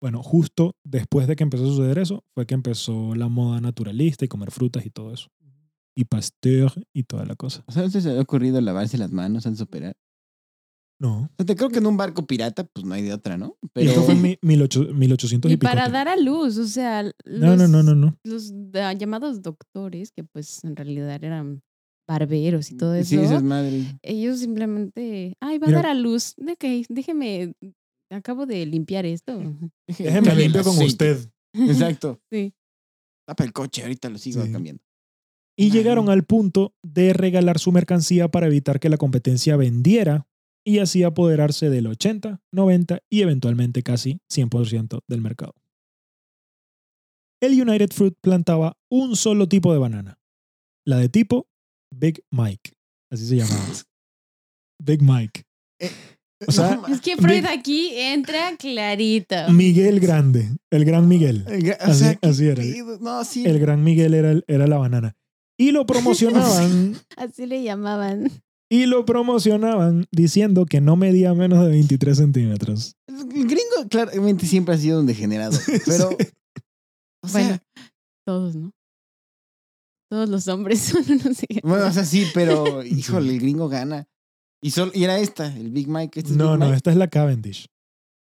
Bueno, justo después de que empezó a suceder eso, fue que empezó la moda naturalista y comer frutas y todo eso. Y Pasteur y toda la cosa. O sea, ¿no se ha ocurrido lavarse las manos antes de operar? No. O sea, te creo que en un barco pirata, pues no hay de otra, ¿no? Y Pero esto fue en mi- 1800 1800 y, Y para dar a luz, o sea, los, No, no, no, no, no. los ah, llamados doctores, que pues en realidad eran barberos y todo eso, Sí, esas madres. ellos simplemente, ay, va Mira. a dar a luz, ok, déjeme, acabo de limpiar esto. Déjeme limpio con usted. Exacto. [LAUGHS] Sí. Tapa el coche, ahorita lo sigo Sí. cambiando. Y llegaron al punto de regalar su mercancía para evitar que la competencia vendiera y así apoderarse del 80, 90 y eventualmente casi 100% del mercado. El United Fruit plantaba un solo tipo de banana, la de tipo Big Mike, así se llamaba. [LAUGHS] Big Mike. O sea, Es que Freud aquí entra clarito. Miguel Grande, el gran Miguel. O Así- sea, ¿qué así era. pedo? No, sí. El gran Miguel era, era la banana. Y lo [LAUGHS] promocionaban, Así le llamaban. Y lo promocionaban diciendo que no medía menos de 23 centímetros. El gringo claramente siempre ha sido un degenerado. [LAUGHS] Pero. O sea, Bueno. Todos, ¿no? Todos los hombres [LAUGHS] son unos bueno, o sea, sí, pero [LAUGHS] híjole, el gringo gana. Y, sol- y era esta, el Big Mike. Este es No, Big no, Mike. esta es la Cavendish.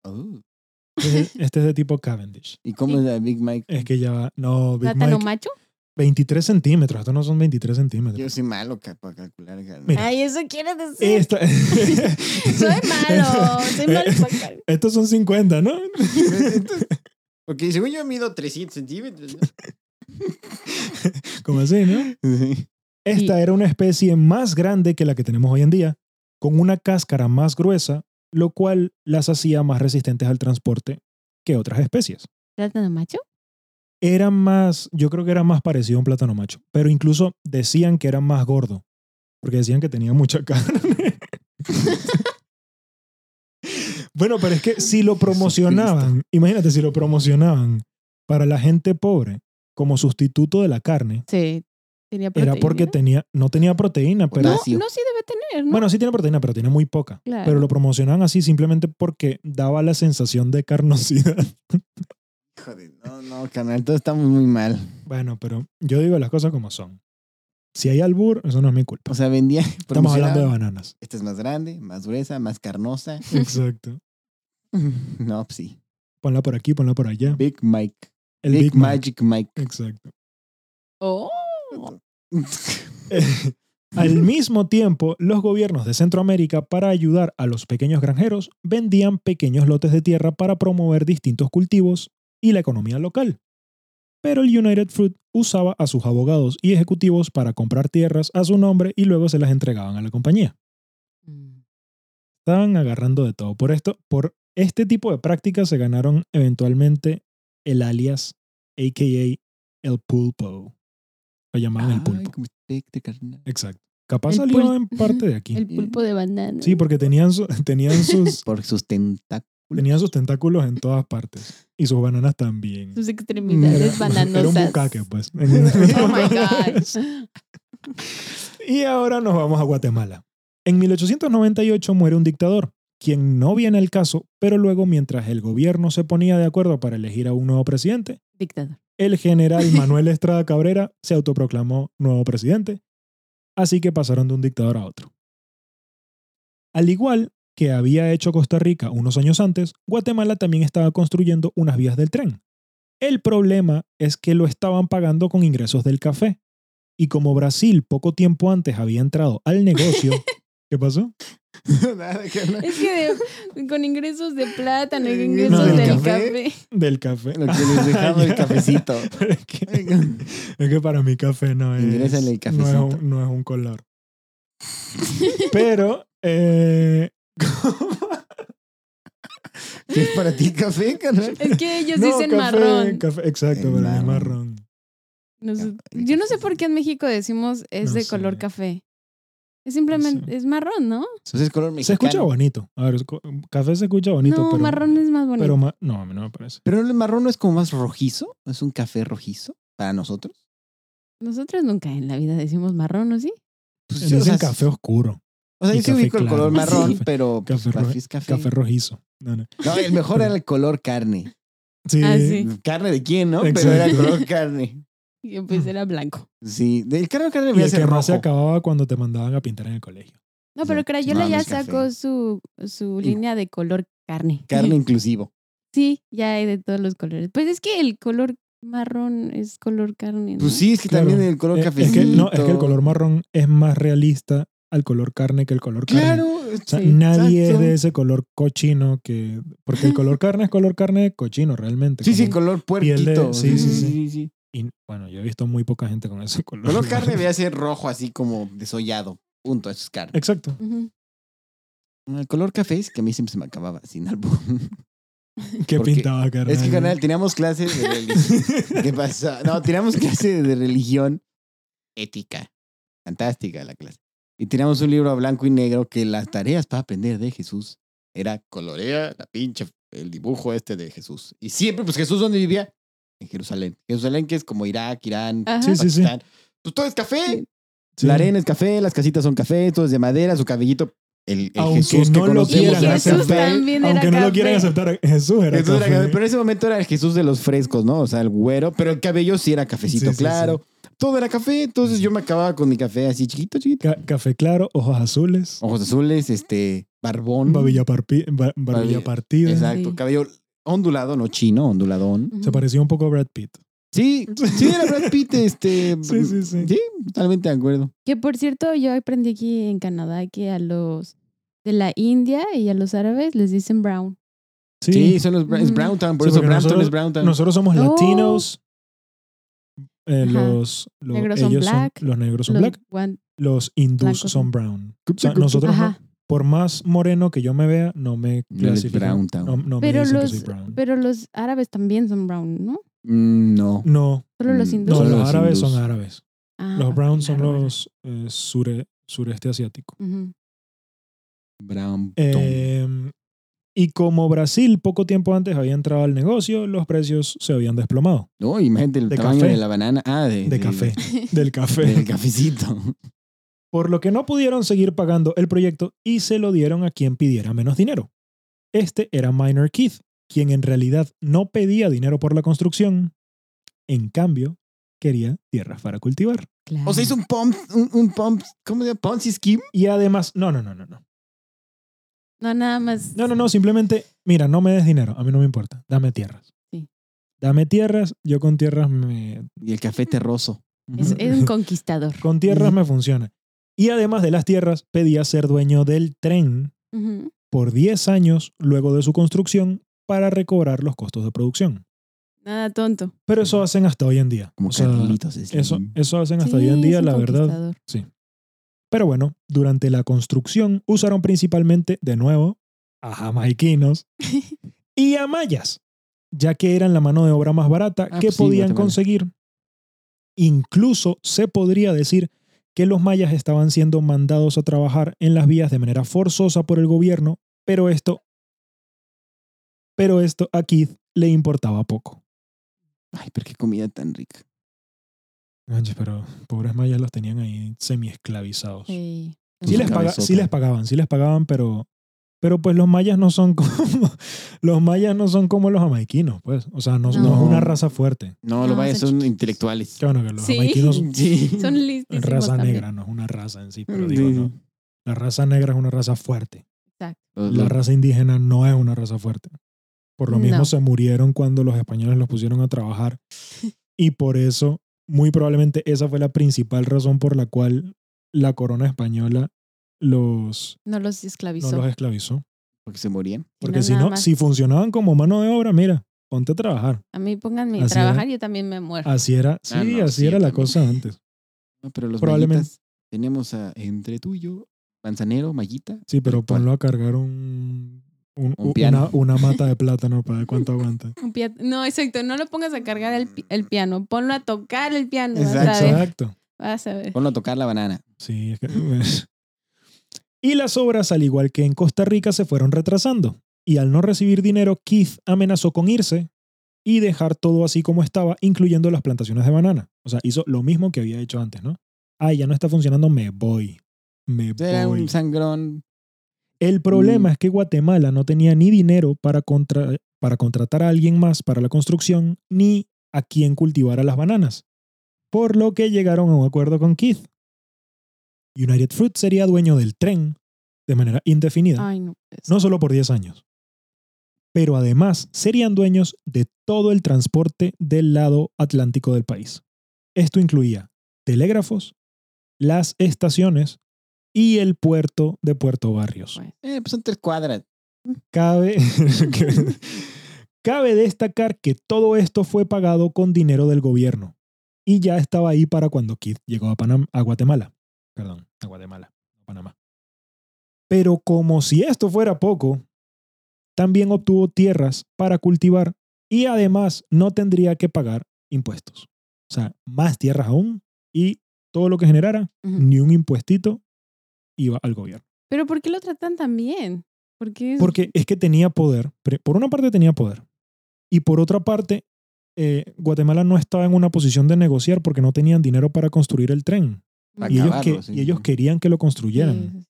Oh. Este es, este es de tipo Cavendish. ¿Y cómo es la Big Mike? Es que ya va. No, Big ¿Plátano Mike. macho? 23 centímetros. Estos no son 23 Yo centímetros. soy malo para calcular. Mira. Ay, eso quiere decir. Esta- [LAUGHS] Soy malo. Soy malo para cal- Estos son 50, ¿no? [LAUGHS] Porque según yo mido 300 centímetros. ¿no? [LAUGHS] Como así, ¿no? Sí. Esta era una especie más grande que la que tenemos hoy en día, con una cáscara más gruesa, lo cual las hacía más resistentes al transporte que otras especies. ¿Plátano macho? Era más, yo creo que era más parecido a un plátano macho, pero incluso decían que era más gordo, porque decían que tenía mucha [LAUGHS] carne. bueno, pero es que si lo promocionaban, imagínate si lo promocionaban para la gente pobre como sustituto de la carne, Sí. Tenía proteína. era porque tenía, no tenía proteína, pero... No, no, sí debe tener, ¿no? Bueno, sí tiene proteína, pero tiene muy poca. Claro. Pero lo promocionaban así simplemente porque daba la sensación de carnosidad. [LAUGHS] No, no, canal, todos estamos muy mal. bueno, pero yo digo las cosas como son. Si hay albur, eso no es mi culpa. O sea, vendía. Estamos [LAUGHS] hablando de bananas. Esta es más grande, más gruesa, más carnosa. [LAUGHS] Exacto. [LAUGHS] No, pues sí. Ponla por aquí, ponla por allá. Big Mike. El Big. Magic Mike. Exacto. Oh. Al mismo tiempo, los gobiernos de Centroamérica, para ayudar a los pequeños granjeros, vendían pequeños lotes de tierra para promover distintos cultivos y la economía local. Pero el United Fruit usaba a sus abogados y ejecutivos para comprar tierras a su nombre y luego se las entregaban a la compañía. Mm. Estaban agarrando de todo. Por esto, por este tipo de prácticas se ganaron eventualmente el alias, a.k.a. el pulpo. Lo llamaban el pulpo. Exacto. Capaz El salió en parte de aquí. [LAUGHS] El pulpo de banana. Sí, porque tenían, su- [LAUGHS] tenían, sus, Por sus tentáculos. Tenían sus tentáculos en todas partes. Y sus bananas también. Sus extremidades bananosas. Era un bucaque, pues. [LAUGHS] Oh my [LAUGHS] God. y ahora nos vamos a Guatemala. En 1898 muere un dictador, quien no viene al caso, pero luego mientras el gobierno se ponía de acuerdo para elegir a un nuevo presidente, Dictador. el general [LAUGHS] Manuel Estrada Cabrera se autoproclamó nuevo presidente, así que pasaron de un dictador a otro. Al igual que había hecho Costa Rica unos años antes, Guatemala también estaba construyendo unas vías del tren. El problema es que lo estaban pagando con ingresos del café. Y como Brasil poco tiempo antes había entrado al negocio, [LAUGHS] ¿qué pasó? [LAUGHS] Nada. Es que de- con ingresos de plátano y No, ingresos del del café. café. Del café. Lo que les dejaba el [LAUGHS] cafecito. es, que, es que para mí café no es, el no es, cafecito. un, no es un color. Pero, eh, [LAUGHS] ¿Qué es para ti café, carnal? Es que ellos no, dicen café, marrón. café, exacto, para mí es marrón. yo no sé por qué en México decimos es No de sé. color café. Es simplemente, sé. es marrón, ¿no? Entonces es color Se mexicano. escucha bonito. A ver, café se escucha bonito, no, pero, marrón es más bonito. pero ma- no, a mí no me parece. Pero el marrón no es como más rojizo. ¿Es un café rojizo para nosotros? Nosotros nunca en la vida decimos marrón, ¿o sí? Pues Dicen o sea, café oscuro, O sea, yo sí café ubico el color marrón, Sí. pero pues, Café café, es café. café rojizo. No, no. No, el mejor era el color carne. Sí, Ah, sí. ¿Carne de quién, no? Pero era el color carne. Y pues era blanco. Sí, del color carne y voy a el ser que más se rojo. acababa cuando te mandaban a pintar en el colegio. No, pero Crayola no, ya café. sacó su, su línea de color carne. Carne [LAUGHS] inclusivo. Sí, ya hay de todos los colores. Pues es que el color marrón es color carne. ¿no? Pues sí, es que Claro. también el color Eh, cafecito. Es que, no, es que el color marrón es más realista al color carne que el color carne. Claro. O sea, Sí. nadie exacto. es de ese color cochino que... Porque el color carne es color carne cochino realmente. Sí, sí, color piel de- puerquito. sí, sí, sí, sí. Y bueno, yo he visto muy poca gente con ese [LAUGHS] color. Color carne voy a ser rojo, así como desollado. Punto, eso es carne. Exacto. Ujú. El color café es que a mí siempre se me acababa sin albur. [LAUGHS] ¿Qué Porque pintaba carne? Es que, canal, teníamos clases de religión. [LAUGHS] ¿Qué pasa? No, teníamos clase de religión ética. Fantástica la clase. Y teníamos un libro a blanco y negro que las tareas para aprender de Jesús era colorea la pinche, el dibujo este de Jesús. Y siempre, pues Jesús, ¿dónde vivía? En Jerusalén. Jerusalén, que es como Irak, Irán. Sí, sí, sí. Pakistán. Pues todo es café. Sí. La arena es café, las casitas son café, todo es de madera, su cabellito. El, el Aunque Jesús que no lo conocemos quieran era Jesús aceptar. café. también era Aunque no lo quieran aceptar, Jesús era Jesús era café. Pero en ese momento era el Jesús de los frescos, ¿no? O sea, el güero, pero el cabello sí era cafecito Sí, sí, claro. Todo era café, entonces yo me acababa con mi café así chiquito, chiquito. Ca- café claro, ojos azules, Ojos azules, este, barbón. babilla, ba- barbilla Babilla- partida. Exacto, Sí. cabello ondulado, no chino, onduladón. Se parecía un poco a Brad Pitt. Sí, sí, era Brad Pitt, este. [LAUGHS] Sí, sí, sí. Sí, totalmente de acuerdo. Que por cierto, yo aprendí aquí en Canadá que a los de la India y a los árabes les dicen brown. Sí, Sí, son los, es. Browntown, por Sí, eso Brampton nosotros- es Browntown. nosotros somos Oh. latinos. Eh, los, los Negros son ellos black, los negros son Los black. Los hindús son son- brown. O sea, nosotros, no- por más moreno que yo me vea, no me clasifican. No, no me Pero que los, soy brown. pero los árabes también son brown, ¿no? Mm, no. no, Solo los Mm, hindúes. no, los los árabes hindús. son árabes. Ah, Los ok, browns son claro, los eh, sure- sureste asiático. Browntown. Eh, y como Brasil poco tiempo antes había entrado al negocio, los precios se habían desplomado. no, imagínate el de tamaño café. de la banana. Ah, de, De café. [LAUGHS] Del café. Del cafecito. por lo que no pudieron seguir pagando el proyecto y se lo dieron a quien pidiera menos dinero. Este era Minor Keith, quien en realidad no pedía dinero por la construcción, en cambio, quería tierras para cultivar. Claro. O sea, hizo un pump, un, un pump, ¿cómo se llama? Ponzi scheme. Y además, no, no, no, no, no. No, nada más. No, no, no, simplemente, mira, no me des dinero, a mí no me importa, dame tierras. Sí. Dame tierras, yo con tierras me, Y el café terroso. Es, es un conquistador. [LAUGHS] con tierras me funciona. Y además de las tierras, pedía ser dueño del tren por 10 años luego de su construcción para recobrar los costos de producción. Nada tonto. Pero eso hacen hasta hoy en día. Como O sea, Carlitos Slim. eso, eso hacen hasta Sí, hoy en día, la verdad. conquistador. Pero bueno, durante la construcción usaron principalmente, de nuevo, a jamaiquinos [LAUGHS] y a mayas, ya que eran la mano de obra más barata Ah, que pues sí, podían Guatemala. conseguir. Incluso se podría decir que los mayas estaban siendo mandados a trabajar en las vías de manera forzosa por el gobierno, pero esto, pero esto a Keith le importaba poco. Ay, pero qué comida tan rica. Manches, pero pobres mayas los tenían ahí semi-esclavizados. Sí. Sí les, paga- sí les pagaban, sí les pagaban, pero, pero pues los mayas no son [LAUGHS] como los mayas no son como los jamaiquinos, pues. O sea, no, no No. es una raza fuerte. No, No, lo vayas, son intelectuales. Qué bueno que los Sí. jamaiquinos [LAUGHS] Sí. Son raza también. negra, no es una raza en sí, pero Sí, digo, no. La raza negra es una raza fuerte. Exacto. Los- La los- raza indígena no es una raza fuerte. Por lo mismo No. se murieron cuando los españoles los pusieron a trabajar. [LAUGHS] Y por eso, muy probablemente esa fue la principal razón por la cual la corona española los, No los no esclavizó. los esclavizó. Porque se morían. Porque no, si no, más. si funcionaban como mano de obra, mira, ponte a trabajar. A mí pónganme a trabajar y yo también me muero. Así era, sí, Ah, no, así sí, era la también. cosa antes. No, pero los Probablemente. tenemos a entre tú y yo, manzanero, mallita. Sí, pero ponlo a cargar un, un- piano. una, una [LAUGHS] mata de plátano para ver cuánto aguanta. No, exacto. No lo pongas a cargar el, el piano. Ponlo a tocar el piano. Vas a Exacto. ver. Exacto. Vas a ver. Ponlo a tocar la banana. Sí, es que- y las obras, al igual que en Costa Rica, se fueron retrasando. Y al no recibir dinero, Keith amenazó con irse y dejar todo así como estaba, incluyendo las plantaciones de banana. O sea, hizo lo mismo que había hecho antes, ¿no? Ay, ya no está funcionando, me voy. Me Era voy. un sangrón. El problema Mm. es que Guatemala no tenía ni dinero para, contra- para contratar a alguien más para la construcción, ni a quien cultivara las bananas. Por lo que llegaron a un acuerdo con Keith. United Fruit sería dueño del tren de manera indefinida, Ay, no. no solo por 10 años, pero además serían dueños de todo el transporte del lado atlántico del país. Esto incluía telégrafos, las estaciones y el puerto de Puerto Barrios. Pues, Eh, pues son tres cuadras. Cabe, [LAUGHS] cabe destacar que todo esto fue pagado con dinero del gobierno y ya estaba ahí para cuando Keith llegó a, Panam- a Guatemala. Perdón, a Guatemala, a Panamá. Pero como si esto fuera poco, también obtuvo tierras para cultivar y además no tendría que pagar impuestos. O sea, más tierras aún y todo lo que generara, ni un impuestito iba al gobierno. Pero ¿por qué lo tratan tan bien? ¿Por qué? eso? Porque es que tenía poder. Por una parte tenía poder. Y por otra parte, eh, Guatemala no estaba en una posición de negociar porque no tenían dinero para construir el tren. Para Y ellos, acabarlo, que- sí. y ellos querían que lo construyeran. Sí,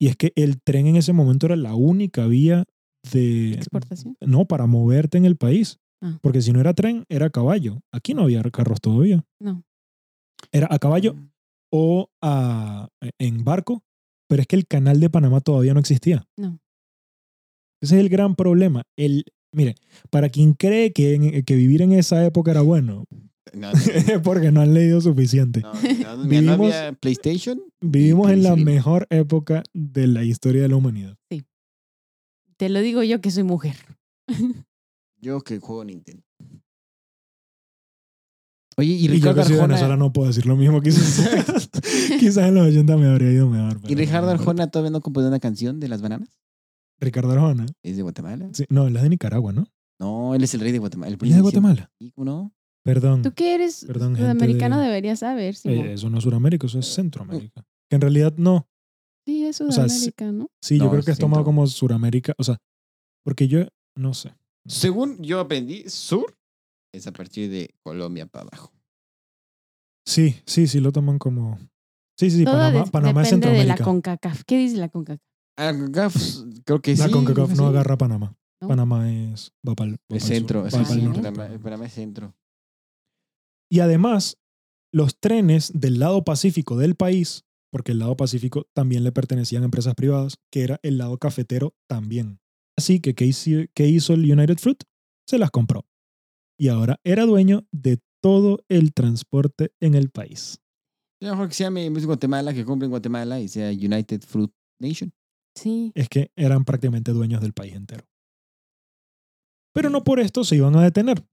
Y es que el tren en ese momento era la única vía de... exportación. No, para moverte en el país. Ah. Porque si no era tren, era caballo. Aquí no había carros todavía. No. Era a caballo o a, en barco, pero es que el canal de Panamá todavía no existía. No. Ese es el gran problema. El, mire, para quien cree que, en- que vivir en esa época era bueno, [LAUGHS] No, es porque no han leído suficiente. no, no, no, mira, no Vivimos- había PlayStation. Vivimos en la Sí. mejor época de la historia de la humanidad. Te lo digo yo que soy mujer. [LAUGHS] Yo que juego Nintendo. Oye, y Y, yo Ricardo que soy de. Venezuela no puedo decir lo mismo. [LAUGHS] Quizás, quizás en los 80 me habría ido mejor. ¿Y Ricardo Arjona todavía no compone una canción de las bananas? Ricardo Arjona. ¿Es de Guatemala? Sí, no, él es de Nicaragua, ¿no? No, él es el rey de Guatemala. El Él es de. Guatemala. Sí, ¿cómo no? Perdón. Tú que eres Perdón, gente sudamericano de- deberías saber, Simón. Eh, eso no es Sudamérica, eso es Centroamérica. Que en realidad no. sí, es Sudamérica, ¿no? Sí, yo No, creo que es tomado como Suramérica. O sea, porque yo no sé. Según yo aprendí, sur es a partir de Colombia para abajo. Sí, sí, sí, lo toman como. Sí, sí, sí, Todo Panamá, es depende de la Centroamérica. CONCACAF. ¿Qué dice la CONCACAF? Ah, CONCACAF, creo que La sí. CONCACAF no agarra a Panamá. ¿No? Panamá es. Va para el, Es centro, es Ah, va el para el sí, norte. Panamá, Panamá es centro. Y además, los trenes del lado pacífico del país, porque el lado pacífico también le pertenecían a empresas privadas, que era el lado cafetero también. Así que, ¿qué hizo, qué hizo el United Fruit? Se las compró. Y ahora era dueño de todo el transporte en el país. A lo mejor que se llame en vez de Guatemala, que compre en Guatemala y sea United Fruit Nation. Sí. Es que eran prácticamente dueños del país entero. Pero no por esto se iban a detener.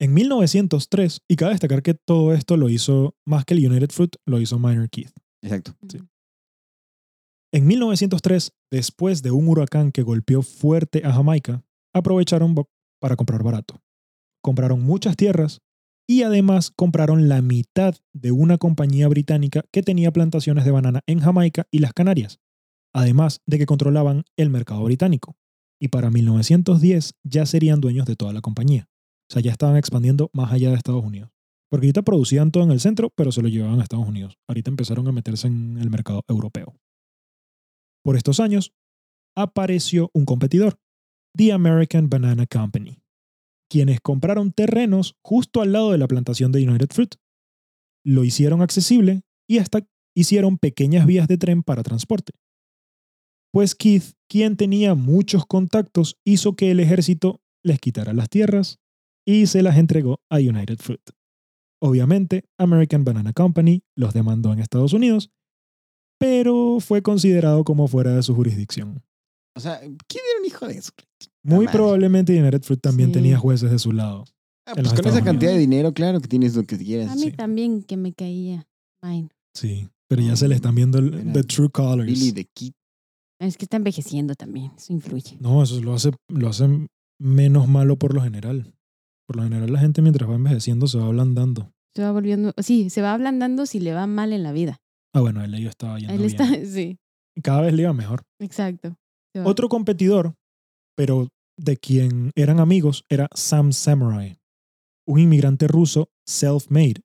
En 1903, y cabe destacar que todo esto lo hizo, más que el United Fruit, lo hizo Minor Keith. Exacto. Sí. En 1903, después de un huracán que golpeó fuerte a Jamaica, aprovecharon para comprar barato. Compraron muchas tierras y además compraron la mitad de una compañía británica que tenía plantaciones de banana en Jamaica y las Canarias, además de que controlaban el mercado británico. Y para 1910 ya serían dueños de toda la compañía. O sea, ya estaban expandiendo más allá de Estados Unidos. Porque ahorita producían todo en el centro, pero se lo llevaban a Estados Unidos. Ahorita empezaron a meterse en el mercado europeo. Por estos años, apareció un competidor, The American Banana Company, quienes compraron terrenos justo al lado de la plantación de United Fruit. Lo hicieron accesible y hasta hicieron pequeñas vías de tren para transporte. Pues Keith, quien tenía muchos contactos, hizo que el ejército les quitara las tierras y se las entregó a United Fruit. Obviamente, American Banana Company los demandó en Estados Unidos, pero fue considerado como fuera de su jurisdicción. O sea, ¿quién era un hijo de eso? Muy probablemente United Fruit también Sí. tenía jueces de su lado. Ah, pues con Estados esa cantidad de dinero, claro que tienes lo que quieras. A mí sí. también que me caía. Mine. Sí, pero ya se le están viendo el the true colors. Billy the Kid. Es que está envejeciendo también. Eso influye. No, eso lo hace, lo hace menos malo por lo general. Por lo general la gente mientras va envejeciendo se va ablandando. Se va volviendo. Sí, se va ablandando si le va mal en la vida. Ah, bueno, él yo estaba yendo Él bien. está. [LAUGHS] Sí, Cada vez le iba mejor. exacto. Otro competidor, pero de quien eran amigos, era Sam Samurai, un inmigrante ruso self-made,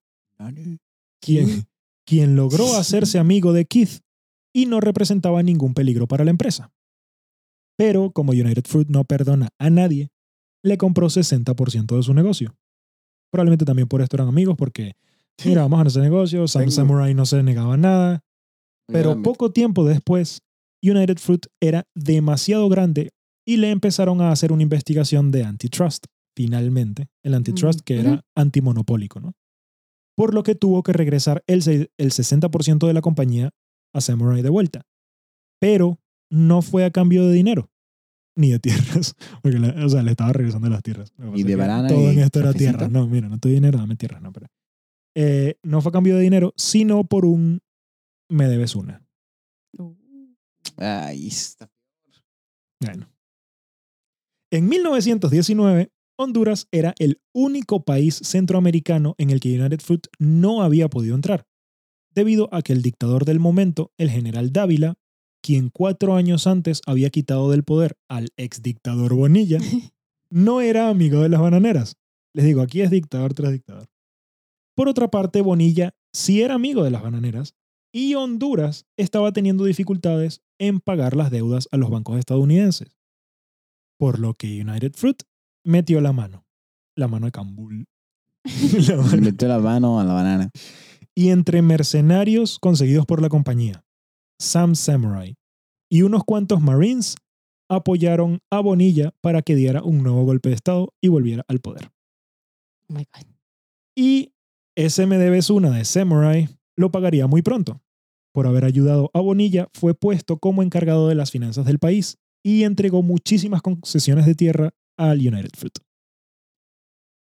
quien, [LAUGHS] quien logró hacerse amigo de Keith y no representaba ningún peligro para la empresa. Pero como United Fruit no perdona a nadie, le compró 60% de su negocio. Probablemente también por esto eran amigos, porque, [LAUGHS] mira, vamos a hacer negocio, Sam Samurai no se negaba a nada, pero poco tiempo después, United Fruit era demasiado grande y le empezaron a hacer una investigación de antitrust, finalmente. El antitrust Mm, que era antimonopólico, ¿no? Por lo que tuvo que regresar el, el 60% de la compañía a Samurai de vuelta. Pero no fue a cambio de dinero, ni de tierras. [LAUGHS] Porque, la- o sea, le estaba regresando las tierras. Y de banana Todo en esto era cafecito. tierra. No, mira, no te doy dinero, dame tierras, no, pero. Eh, no fue a cambio de dinero, sino por un me debes una. Ay, está. Bueno. En 1919, Honduras era el único país centroamericano en el que United Fruit no había podido entrar, debido a que el dictador del momento, el general Dávila, quien cuatro años antes había quitado del poder al ex dictador Bonilla, [LAUGHS] no era amigo de las bananeras. Les digo, aquí es dictador tras dictador. Por otra parte, Bonilla sí era amigo de las bananeras y Honduras estaba teniendo dificultades en pagar las deudas a los bancos estadounidenses. Por lo que United Fruit metió la mano. La mano de Cambul. [LAUGHS] La Le mano- metió la mano a la banana. y entre mercenarios conseguidos por la compañía, Sam Samurai y unos cuantos Marines apoyaron a Bonilla para que diera un nuevo golpe de Estado y volviera al poder. Oh my God. Y SMD Zuna de Samurai lo pagaría muy pronto. Por haber ayudado a Bonilla, fue puesto como encargado de las finanzas del país y entregó muchísimas concesiones de tierra al United Fruit.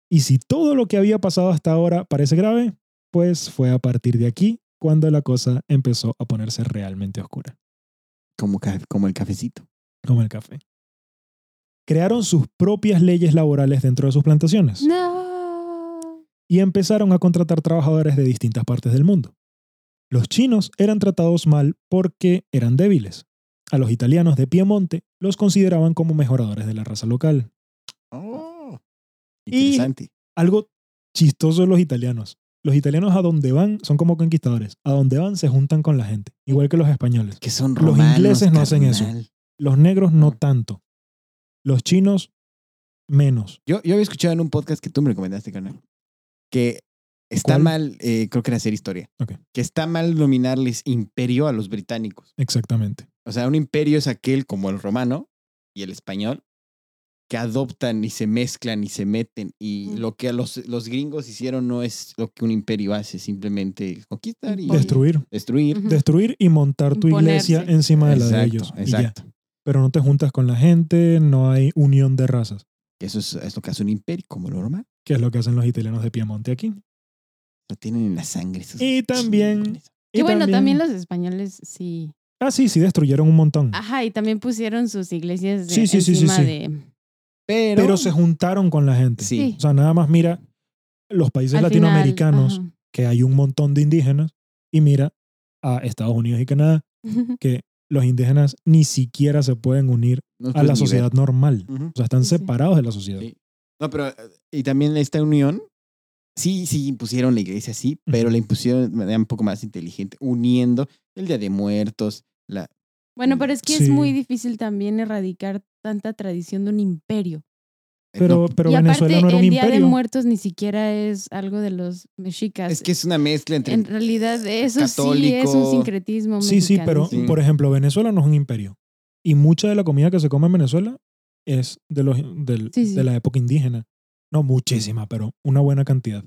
Y si todo lo que había pasado hasta ahora parece grave, pues fue a partir de aquí cuando la cosa empezó a ponerse realmente oscura, Como, como el cafecito. como el café. Crearon sus propias leyes laborales dentro de sus plantaciones. No. y empezaron a contratar trabajadores de distintas partes del mundo. Los chinos eran tratados mal porque eran débiles. A los italianos de Piemonte los consideraban como mejoradores de la raza local. Oh. Y- Interesante. Algo chistoso de los italianos. Los italianos a donde van son como conquistadores. A donde van se juntan con la gente, igual que los españoles. Que son Los romanos, ingleses no hacen eso. Los negros no Ah. tanto. Los chinos menos. Yo, yo había escuchado en un podcast que tú me recomendaste, carnal, que está ¿Cuál? mal, eh, creo que era hacer historia, Ok. que está mal nominarles imperio a los británicos. Exactamente. O sea, un imperio es aquel como el romano y el español que adoptan y se mezclan y se meten. Y Mm. lo que los, los gringos hicieron no es lo que un imperio hace, simplemente conquistar y. Destruir. destruir. Ujú. Destruir y montar tu Imponerse. iglesia encima de la de Exacto, ellos. exacto. pero no te juntas con la gente, no hay unión de razas, Eso es, es lo que hace un imperio, como lo normal. que es lo que hacen los italianos de Piemonte aquí. Lo tienen en la sangre. esos Y también-. Que Y bueno, también los españoles sí. Ah, sí, sí, destruyeron un montón. Ajá, y también pusieron sus iglesias de- Sí, sí, sí, sí, encima sí. de. Pero, pero se juntaron con la gente. Sí. O sea, nada más mira los países al latinoamericanos, final, que hay un montón de indígenas, y mira a Estados Unidos y Canadá, [LAUGHS] que los indígenas ni siquiera se pueden unir no a la ver. sociedad normal. Ujú. O sea, están Sí, sí. separados de la sociedad. Sí. No, pero eh, y también esta unión, sí, sí impusieron la iglesia, sí, pero la impusieron de manera un poco más inteligente, uniendo el Día de Muertos, la... Bueno, pero es que Sí. es muy difícil también erradicar tanta tradición de un imperio. eh, Pero, no, pero y Venezuela aparte, no era un el Día de imperio. Muertos ni siquiera es algo de los mexicas. es que es una mezcla entre... en realidad eso sí es católico. un sincretismo Sí, sí, pero. Sí. por ejemplo, Venezuela no es un imperio. Y mucha de la comida que se come en Venezuela es de, los, del- Sí, sí. de la época indígena. No muchísima, pero una buena cantidad.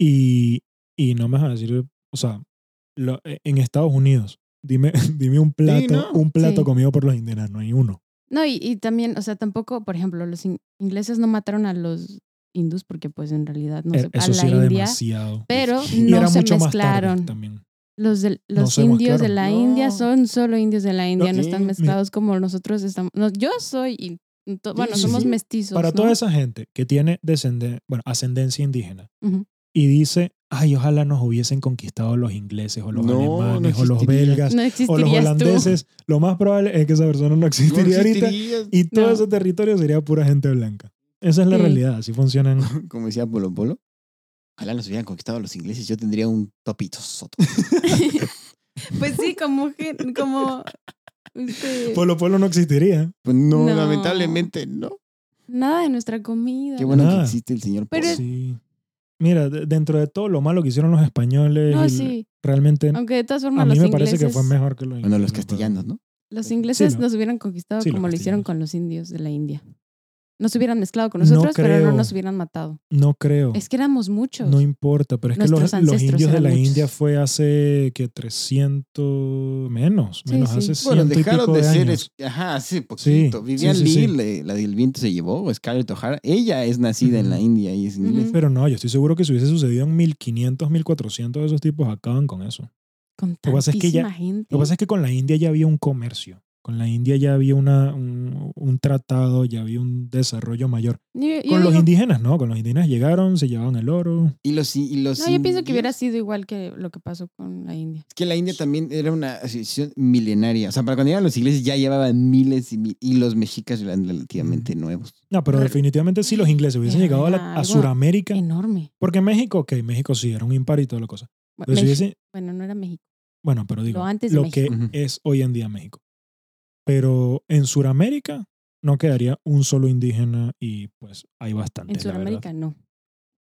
Y, y no me vas a decir, o sea, lo- e, en Estados Unidos, dime, [LAUGHS] dime un plato, ¿no? un plato Sí. comido por los indígenas, no hay uno. No, y, y también, o sea, tampoco, por ejemplo, los in- ingleses no mataron a los hindús porque pues en realidad no se, a sí la era India, demasiado. pero no se mezclaron. también. Los, de, No los indios de la No. India son solo indios de la India, no, sí, están mezclados como nosotros estamos. no, yo soy, bueno, sí, somos sí. mestizos. Para ¿no? toda esa gente que tiene bueno, ascendencia indígena Ujú. y dice, ay, ojalá nos hubiesen conquistado los ingleses o los No, no alemanes o los belgas No o los existirías tú. holandeses, lo más probable es que esa persona no no existiría ahorita y todo No. ese territorio sería pura gente blanca. Esa es la Sí. realidad, así funcionan. [LAUGHS] Como decía Polo Polo, ojalá nos hubieran conquistado los ingleses, yo tendría un topito soto. [LAUGHS] pues sí, como, como este, Polo Polo no existiría. Pues no, No. lamentablemente no. nada de nuestra comida. Qué bueno Nada. que existe el señor Pero Sí. Mira, de- dentro de todo lo malo que hicieron los españoles, No, y sí. realmente Aunque de todas a formas mí los me parece que ingleses, fue mejor que los Bueno, los ingleses, castellanos, ¿no? los ingleses Sí, nos hubieran conquistado sí, como lo hicieron con los indios de la India. Nos hubieran mezclado con No nosotros, pero no creo. nos hubieran matado. No creo. Es que éramos muchos. No importa, pero es que los, los indios de la muchos. India fue hace que 300 menos, Sí, menos sí. hace Bueno, ciento y dejaron pico de, de ser. años. Ajá, hace poquito. Sí, Vivian sí, sí, Lee, sí. la, del viento se llevó, o Scarlett O'Hara. Ella es nacida en la. India y es inglesa. Ujú. Pero no, yo estoy seguro que si hubiese sucedido en 1500, 1400, esos tipos acaban con eso. Con Lo que pasa es que ya- gente. Lo que pasa es que con la India ya había un comercio. Con la India ya había una, un, un tratado, ya había un desarrollo mayor. Yo- yo Con los digo- indígenas, ¿no? Con los indígenas llegaron, se llevaban el oro. Y los, y los No, yo pienso que hubiera sido igual que lo que pasó con la India. Es que la India también era una asociación milenaria. O sea, para cuando llegaban los ingleses ya llevaban miles y, mi- y los mexicas eran relativamente nuevos. No, pero Pero- definitivamente sí los ingleses hubiesen llegado a, la- a Sudamérica. Enorme. Porque México, ok, México sí, era un imperio y toda la cosa. Bueno, Pero si Mex- hubiese- bueno, no era México. bueno, pero digo, Lo antes de lo que es hoy en día México. Pero en Sudamérica no quedaría un solo indígena y pues hay bastantes. En. Sudamérica no.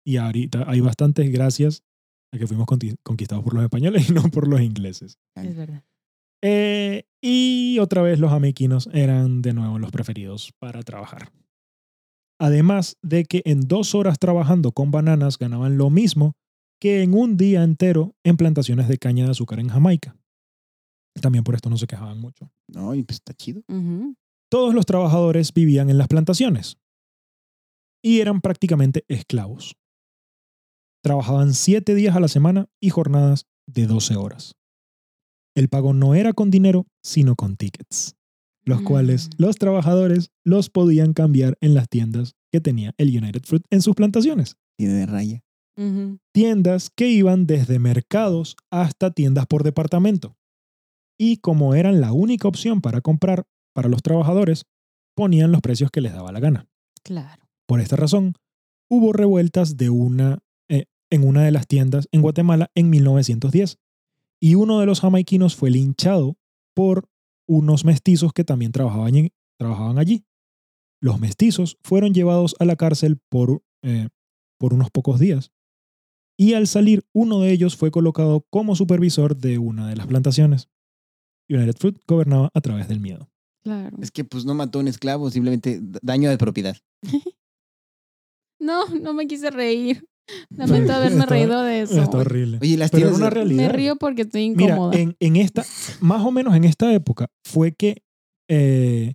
Y ahorita hay bastantes gracias a que fuimos conquistados por los españoles y no por los ingleses. Es verdad. Eh, y otra vez los jamaiquinos eran de nuevo los preferidos para trabajar. Además de que en dos horas trabajando con bananas ganaban lo mismo que en un día entero en plantaciones de caña de azúcar en Jamaica. También por esto no se quejaban mucho. No, y pues está chido. Todos los trabajadores vivían en las plantaciones y eran prácticamente esclavos. Trabajaban siete días a la semana y jornadas de 12 horas. El pago no era con dinero, sino con tickets, los Mm. cuales los trabajadores los podían cambiar en las tiendas que tenía el United Fruit en sus plantaciones. Tiene de raya. Tiendas que iban desde mercados hasta tiendas por departamento. Y como eran la única opción para comprar para los trabajadores, ponían los precios que les daba la gana. Claro. Por esta razón, hubo revueltas de una, eh, en una de las tiendas en Guatemala en 1910 y uno de los jamaiquinos fue linchado por unos mestizos que también trabajaban, en- trabajaban allí. Los mestizos fueron llevados a la cárcel por, eh, por unos pocos días y al salir uno de ellos fue colocado como supervisor de una de las plantaciones. United Fruit gobernaba a través del miedo. Claro. Es que pues no mató a un esclavo, simplemente daño de propiedad. [LAUGHS] No, no me quise reír. [LAUGHS] Lamento haberme Está- reído de eso. Está horrible. Oye, las Pero una realidad. Me río porque estoy Mira, incómoda. en, en esta, más o menos en esta época, fue que eh,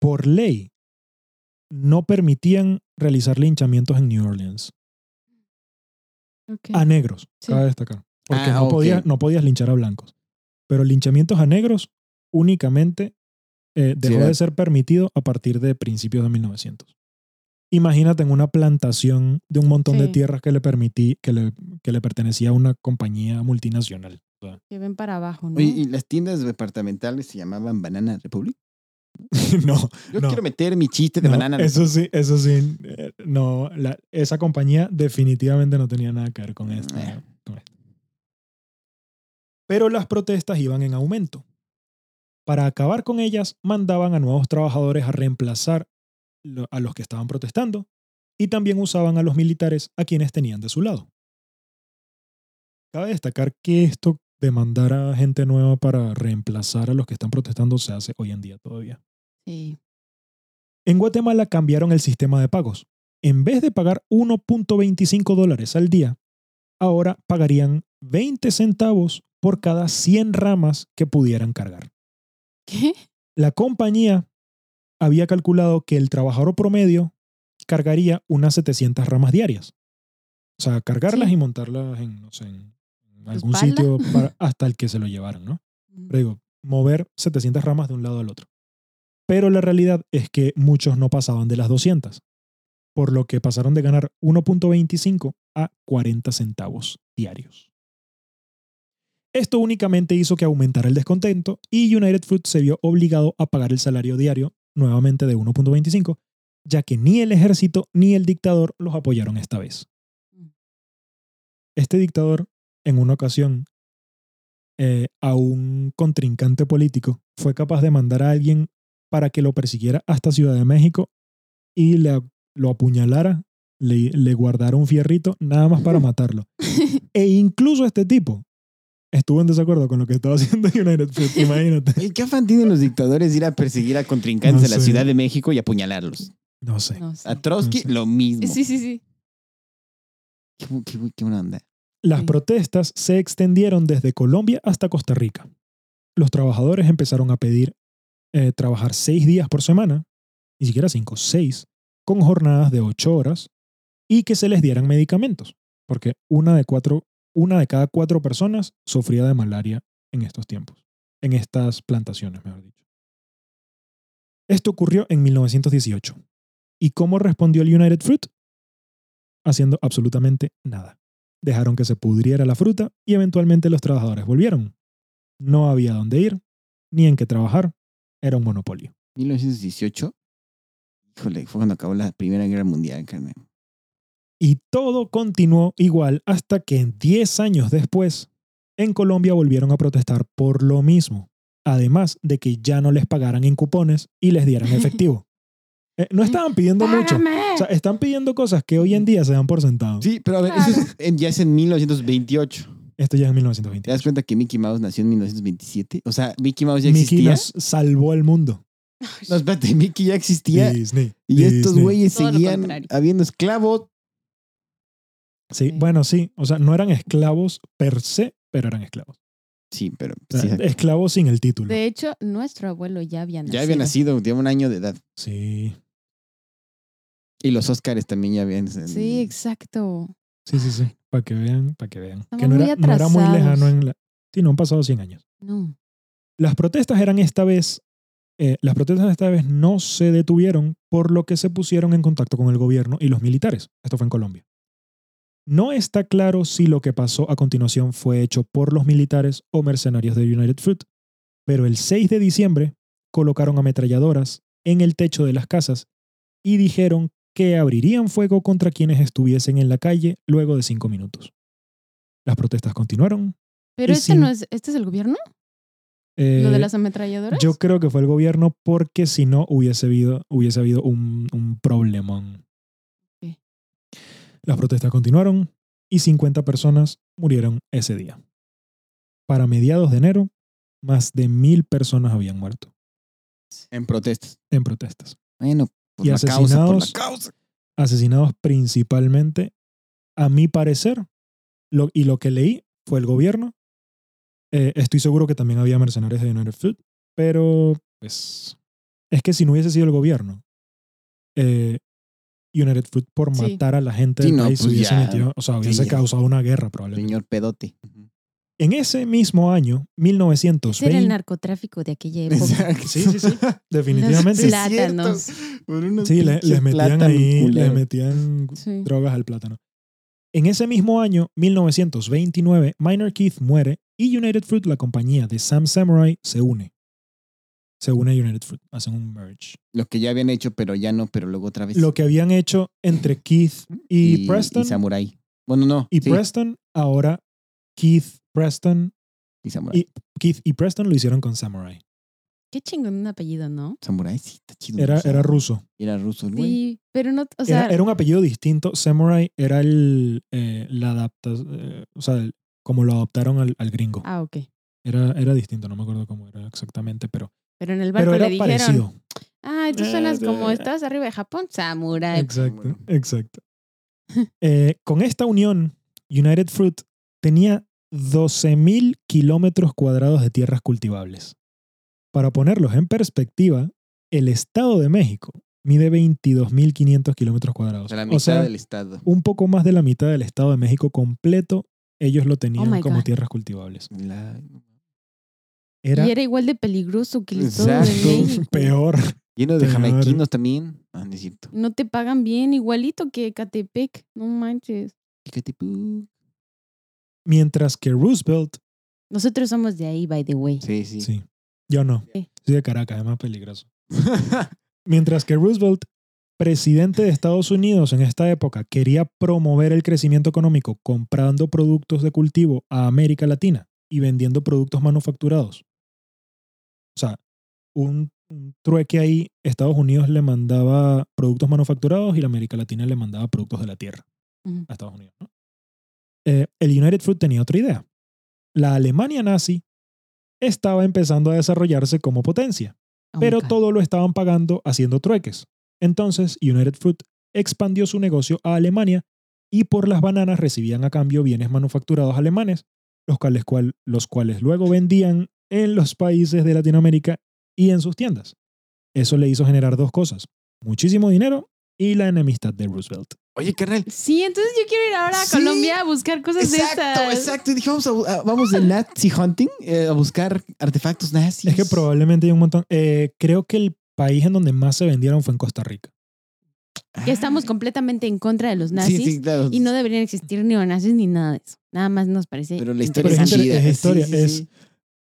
por ley no permitían realizar linchamientos en New Orleans a negros, Sí. cabe destacar. Porque Ah, no, podías, no podías linchar a blancos. Pero linchamientos a negros únicamente eh, dejó de ser permitido a partir de principios de 1900. Imagínate en una plantación de un montón de tierras que le, permití, que le, que le pertenecía a una compañía multinacional. Que ven para abajo, ¿no? Oye, y las tiendas departamentales se llamaban Banana Republic. [LAUGHS] no, Yo No. quiero meter mi chiste de No, Banana eso sí, eso sí. eh, No, la- esa compañía definitivamente no tenía nada que ver con esto. Eh. con esto. Pero las protestas iban en aumento. Para acabar con ellas, mandaban a nuevos trabajadores a reemplazar a los que estaban protestando y también usaban a los militares a quienes tenían de su lado. Cabe destacar que esto de mandar a gente nueva para reemplazar a los que están protestando se hace hoy en día todavía. Sí. En Guatemala cambiaron el sistema de pagos. En vez de pagar 1.25 dólares al día, ahora pagarían 20 centavos por cada 100 ramas que pudieran cargar. ¿Qué? La compañía había calculado que el trabajador promedio cargaría unas 700 ramas diarias. O sea, cargarlas Sí. y montarlas en, no sé, en algún espalda? sitio [LAUGHS] para- hasta el que se lo llevaran, ¿no? Pero digo, mover 700 ramas de un lado al otro. Pero la realidad es que muchos no pasaban de las 200, por lo que pasaron de ganar 1.25 a 40 centavos diarios. Esto únicamente hizo que aumentara el descontento y United Fruit se vio obligado a pagar el salario diario nuevamente de 1.25, ya que ni el ejército ni el dictador los apoyaron esta vez. Este dictador, en una ocasión, eh, a un contrincante político, fue capaz de mandar a alguien para que lo persiguiera hasta Ciudad de México y le, lo apuñalara, le, le guardara un fierrito nada más para matarlo. [LAUGHS] E incluso este tipo estuvo en desacuerdo con lo que estaba [LAUGHS] haciendo United Fruit, [LAUGHS] imagínate. ¿Qué afán tienen los dictadores de ir a perseguir a contrincantes No de la sé. Ciudad de México y apuñalarlos? No sé. No sé. A Trotsky, No sé. lo mismo. Sí, sí, sí. Qué, bu- qué bu- qué buena onda. Las Sí. protestas se extendieron desde Colombia hasta Costa Rica. Los trabajadores empezaron a pedir eh, trabajar seis días por semana, ni siquiera cinco, seis, con jornadas de ocho horas y que se les dieran medicamentos, porque una de, cuatro, una de cada cuatro personas sufría de malaria en estos tiempos, en estas plantaciones, mejor dicho. Esto ocurrió en 1918. ¿Y cómo respondió el United Fruit? Haciendo absolutamente nada. Dejaron que se pudriera la fruta y eventualmente los trabajadores volvieron. No había dónde ir, ni en qué trabajar. Era un monopolio. 1918. Híjole, fue cuando acabó la Primera Guerra Mundial. Y todo continuó igual hasta que 10 años después, en Colombia volvieron a protestar por lo mismo, además de que ya no les pagaran en cupones y les dieran [LAUGHS] efectivo. Eh, no estaban pidiendo mucho. O sea, están pidiendo cosas que hoy en día se dan por sentado. Sí, pero a ver, eso es en- ya es en 1928. Esto ya es en ¿Te 1920. das cuenta que Mickey Mouse nació en 1927? O sea, Mickey Mouse ya Mickey existía. nos salvó el mundo. No, espérate, Mickey ya existía. Disney. Y estos Disney. güeyes Todo lo seguían contrario. habiendo esclavos. Sí, Sí. bueno, sí. O sea, no eran esclavos per se, pero eran esclavos. Sí, pero O sea, sí, exacto. esclavos sin el título. De hecho, nuestro abuelo ya había nacido. ya había nacido, tenía un año de edad. Sí, Y los Óscares también ya habían. Sí, exacto. sí, sí, sí. Para que vean, para que vean. Estamos que no muy era, no era muy lejano en la... Sí, no han pasado 100 años. No. Las protestas eran esta vez, eh, las protestas esta vez no se detuvieron por lo que se pusieron en contacto con el gobierno y los militares. Esto fue en Colombia. No está claro si lo que pasó a continuación fue hecho por los militares o mercenarios de United Fruit, pero el 6 de diciembre colocaron ametralladoras en el techo de las casas y dijeron que abrirían fuego contra quienes estuviesen en la calle luego de cinco minutos. Las protestas continuaron. Pero este sin- no es, ¿este es el gobierno? ¿Lo Eh, de las ametralladoras? Yo creo que fue el gobierno porque si no hubiese habido, hubiese habido un, un problemón. Las protestas continuaron y 50 personas murieron ese día. Para mediados de enero, más de mil personas habían muerto En protestas. en protestas. Bueno, por Y la causa, por la asesinados. causa. Asesinados principalmente, a mi parecer, lo- y lo que leí fue el gobierno. Eh, estoy seguro que también había mercenarios de United Fruit, pero pues es que si no hubiese sido el gobierno, eh, United Fruit por Sí. matar a la gente Sí, del no, país pues hubiese metido, o sea, hubiese Sí. causado una guerra probablemente. Señor pedote. En ese mismo año, Ese era el 1920, narcotráfico de aquella época. Exacto. Sí, sí, sí. [LAUGHS] definitivamente. Los plátanos. [LAUGHS] Sí, le- les metían ahí, les metían Sí. drogas al plátano. En ese mismo año, 1929, Minor Keith muere y United Fruit, la compañía de Sam Samurai, se une. Se une a United Fruit, hacen un merge. Lo que ya habían hecho, pero ya no, pero luego otra vez. Lo que habían hecho entre Keith y, Preston Y Samurai. Bueno, no. y sí, Preston, ahora Keith, Preston, y Samurai. y Keith y Preston lo hicieron con Samurai. Qué chingón un apellido, ¿no? Samurai, sí, está chido. Era, o sea, era ruso. Era ruso, el güey. Sí, pero no, o sea, Era, era un apellido distinto. Samurai era el, eh, la adapta, eh, o sea, el- como lo adoptaron al, al gringo. ah, ok. Era, era distinto, no me acuerdo cómo era exactamente, pero, Pero en el barco pero era le dijeron, parecido. ay, tú suenas Eh, como estás arriba de Japón, samurai. Exacto, exacto. [LAUGHS] Eh, con esta unión, United Fruit tenía 12.000 kilómetros cuadrados de tierras cultivables. Para ponerlos en perspectiva, el Estado de México mide 22.500 kilómetros O cuadrados. la O mitad sea, del estado. un poco más de la mitad del Estado de México completo, ellos lo tenían Oh como God. tierras cultivables. La- Era Y era igual de peligroso que el Estado de Exacto. México. peor. Lleno de Peor. jamaiquinos también. Ah, no te pagan bien, igualito que Catepec. No manches. Pu. Mientras que Roosevelt, Nosotros somos de ahí, by the way. Sí, sí. sí, yo no, Sí. soy de Caracas, es más peligroso. [LAUGHS] Mientras que Roosevelt, presidente de Estados Unidos en esta época, quería promover el crecimiento económico comprando productos de cultivo a América Latina y vendiendo productos manufacturados. O sea, un, un trueque ahí, Estados Unidos le mandaba productos manufacturados y la América Latina le mandaba productos de la tierra a Estados Unidos. ¿no? Eh, el United Fruit tenía otra idea. La Alemania nazi estaba empezando a desarrollarse como potencia Oh my pero todo lo estaban pagando haciendo trueques. Entonces, United Fruit expandió su negocio a Alemania y por las bananas recibían a cambio bienes manufacturados alemanes, los cuales, cual- los cuales luego vendían en los países de Latinoamérica y en sus tiendas. Eso le hizo generar dos cosas, muchísimo dinero y la enemistad de Roosevelt. Oye, carnal. Sí, entonces yo quiero ir ahora a Sí. Colombia a buscar cosas de Exacto, estas. exacto. Y dije, vamos, a, a- vamos de Nazi hunting eh, a buscar artefactos nazis. Es que probablemente hay un montón. eh, creo que el país en donde más se vendieron fue en Costa Rica. Que estamos completamente en contra de los nazis Sí, sí, claro. y no deberían existir neonazis ni nada de eso. Nada más nos parece. Pero la historia es es historia, Sí, sí, es- sí.